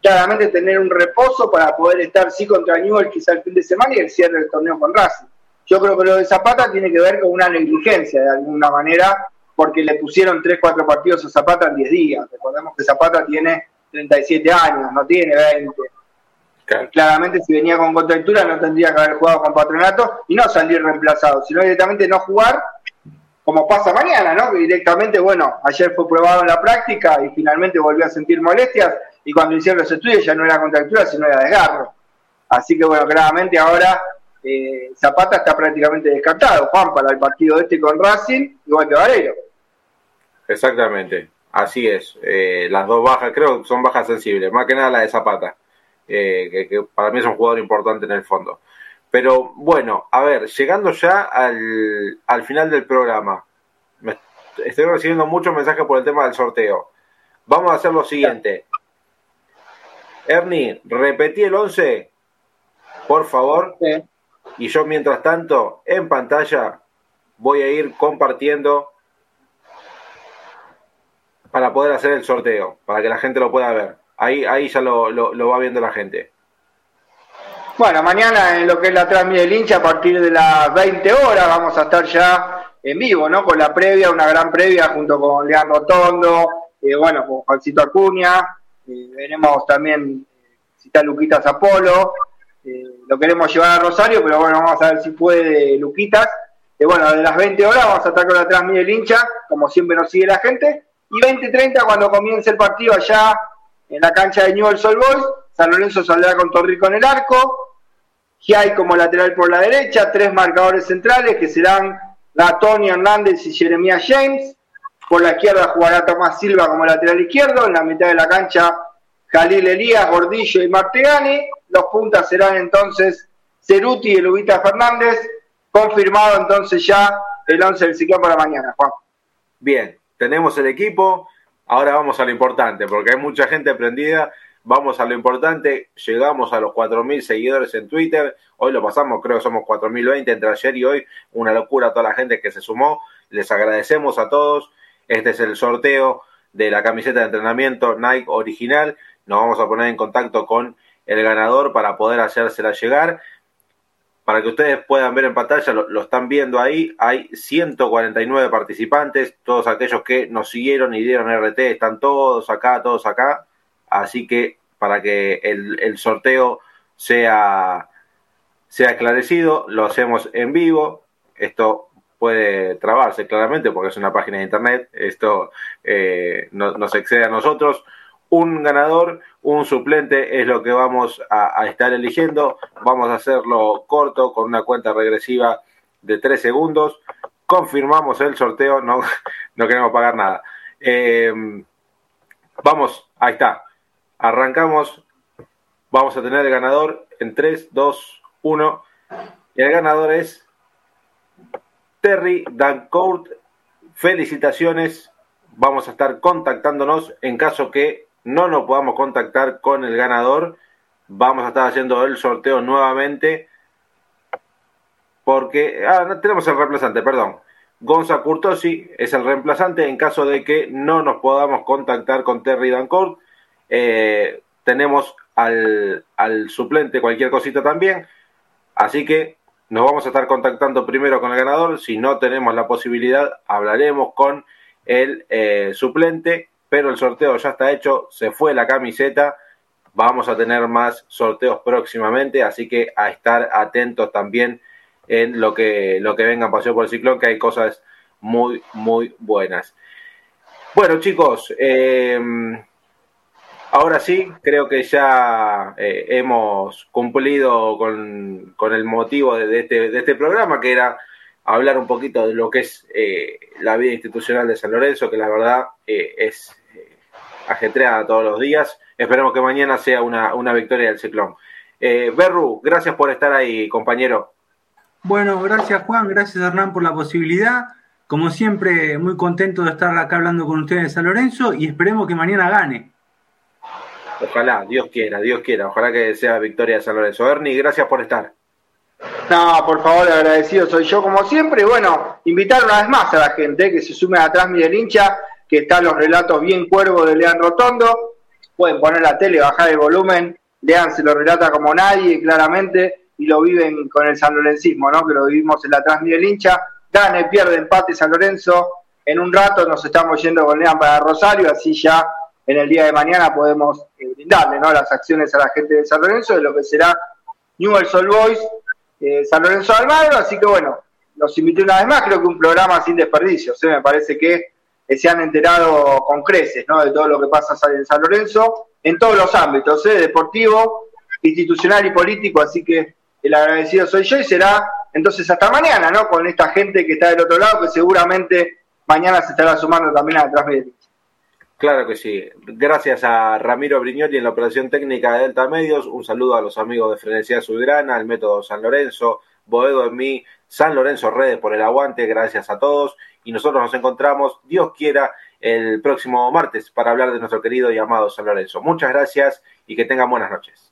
claramente tener un reposo para poder estar sí contra Newell quizá el fin de semana y el cierre del torneo con Racing. Yo creo que lo de Zapata tiene que ver con una negligencia de alguna manera, porque le pusieron 3, 4 partidos a Zapata en 10 días. Recordemos que Zapata tiene 37 años, no tiene 20. Claramente si venía con contractura no tendría que haber jugado con patronato y no salir reemplazado, sino directamente no jugar como pasa mañana, ¿no? Directamente, bueno, ayer fue probado en la práctica y finalmente volvió a sentir molestias y cuando hicieron los estudios ya no era contractura, sino era desgarro. Así que, bueno, claramente ahora eh, Zapata está prácticamente descartado, Juan, para el partido este con Racing, igual que Valero. Exactamente, así es. Eh, las dos bajas, creo que son bajas sensibles, más que nada la de Zapata. Eh, que, para mí es un jugador importante en el fondo. Pero bueno, a ver, llegando ya al, al final del programa, estoy recibiendo muchos mensajes por el tema del sorteo. Vamos a hacer lo siguiente. Ernie, repetí el 11, por favor. Y yo, mientras tanto, en pantalla voy a ir compartiendo para poder hacer el sorteo, para que la gente lo pueda ver. Ahí, ahí ya lo, lo, va viendo la gente. Bueno, mañana en lo que es la transmisión del hincha, a partir de las 20 horas, vamos a estar ya en vivo, ¿no? Con la previa, una gran previa junto con Leandro Tondo, eh, bueno, con Juancito Acuña, eh, veremos también si está Luquitas Apolo, eh, lo queremos llevar a Rosario, pero bueno, vamos a ver si puede Luquitas. bueno, de las 20 horas vamos a estar con la transmisión del hincha, como siempre nos sigue la gente, y 20-30 cuando comience el partido allá en la cancha de Newell's Old Boys. San Lorenzo saldrá con Torrico en el arco. hay como lateral por la derecha, tres marcadores centrales que serán Gatoni Hernández y Jeremías James. Por la izquierda jugará Tomás Silva como lateral izquierdo. En la mitad de la cancha, Jalil Elías, Gordillo y Martegani. Los puntas serán entonces Ceruti y Lubita Fernández. Confirmado entonces ya el 11 del ciclón para mañana, Juan. Bien, tenemos el equipo. Ahora vamos a lo importante, porque hay mucha gente prendida. Vamos a lo importante. Llegamos a los 4.000 seguidores en Twitter. Hoy lo pasamos, creo que somos 4.020 entre ayer y hoy. Una locura toda la gente que se sumó. Les agradecemos a todos. Este es el sorteo de la camiseta de entrenamiento Nike original. Nos vamos a poner en contacto con el ganador para poder hacérsela llegar. Para que ustedes puedan ver en pantalla, lo, están viendo ahí, hay 149 participantes, todos aquellos que nos siguieron y dieron RT, están todos acá, todos acá. Así que para que el, el sorteo sea, sea esclarecido, lo hacemos en vivo. Esto puede trabarse claramente porque es una página de internet, esto eh, no, nos excede a nosotros. Un ganador, un suplente es lo que vamos a, estar eligiendo. Vamos a hacerlo corto con una cuenta regresiva de 3 segundos. Confirmamos el sorteo, no, no queremos pagar nada. Eh, vamos, ahí está. Arrancamos. Vamos a tener el ganador en 3, 2, 1. Y el ganador es Terry Dancourt, felicitaciones. Vamos a estar contactándonos en caso que no nos podamos contactar con el ganador. Vamos a estar haciendo el sorteo nuevamente. Porque. Ah, tenemos el reemplazante, perdón. Gonza Curtosi es el reemplazante en caso de que no nos podamos contactar con Terry Dancourt. Eh, tenemos al, suplente cualquier cosita también. Así que nos vamos a estar contactando primero con el ganador. Si no tenemos la posibilidad, hablaremos con el eh, suplente. Pero el sorteo ya está hecho, se fue la camiseta. Vamos a tener más sorteos próximamente, así que a estar atentos también en lo que, lo que venga en Paseo por el Ciclón, que hay cosas muy, muy buenas. Bueno, chicos, eh, Ahora sí, creo que ya eh, hemos cumplido con, el motivo de, este, de, este, programa, que era hablar un poquito de lo que es eh, la vida institucional de San Lorenzo, que la verdad eh, es ajetreada todos los días. Esperemos que mañana sea una, una victoria del ciclón. Berru, gracias por estar ahí, compañero. Bueno, gracias Juan, gracias Hernán por la posibilidad. Como siempre, muy contento de estar acá hablando con ustedes de San Lorenzo y esperemos que mañana gane. Ojalá, Dios quiera, Dios quiera. Ojalá que sea victoria de San Lorenzo. Ernie, gracias por estar. No, por favor, agradecido soy yo como siempre. Bueno, invitar una vez más a la gente que se sume atrás mi del hincha, que están los relatos bien cuervos de Lean Rotondo. Pueden poner la tele, bajar el volumen. Lean se lo relata como nadie, claramente, y lo viven con el San Lorencismo, ¿no? Que lo vivimos en la atrás del hincha. Gane, pierde, empate San Lorenzo. En un rato nos estamos yendo con Lean para Rosario, así ya en el día de mañana podemos eh, brindarle ¿no? las acciones a la gente de San Lorenzo de lo que será Newell's Old Boys eh, San Lorenzo Almagro, así que bueno, los invité una vez más, creo que un programa sin desperdicios, ¿eh? me parece que se han enterado con creces ¿no? de todo lo que pasa en San Lorenzo, en todos los ámbitos, deportivo, institucional y político, así que el agradecido soy yo y será entonces hasta mañana, ¿no? Con esta gente que está del otro lado, que seguramente mañana se estará sumando también a Transmedia. Claro que sí. Gracias a Ramiro Brignoli en la operación técnica de Delta Medios. Un saludo a los amigos de Frenesía Subgrana, al método San Lorenzo, Boedo en mí, San Lorenzo Redes por el aguante. Gracias a todos. Y nosotros nos encontramos, Dios quiera, el próximo martes para hablar de nuestro querido y amado San Lorenzo. Muchas gracias y que tengan buenas noches.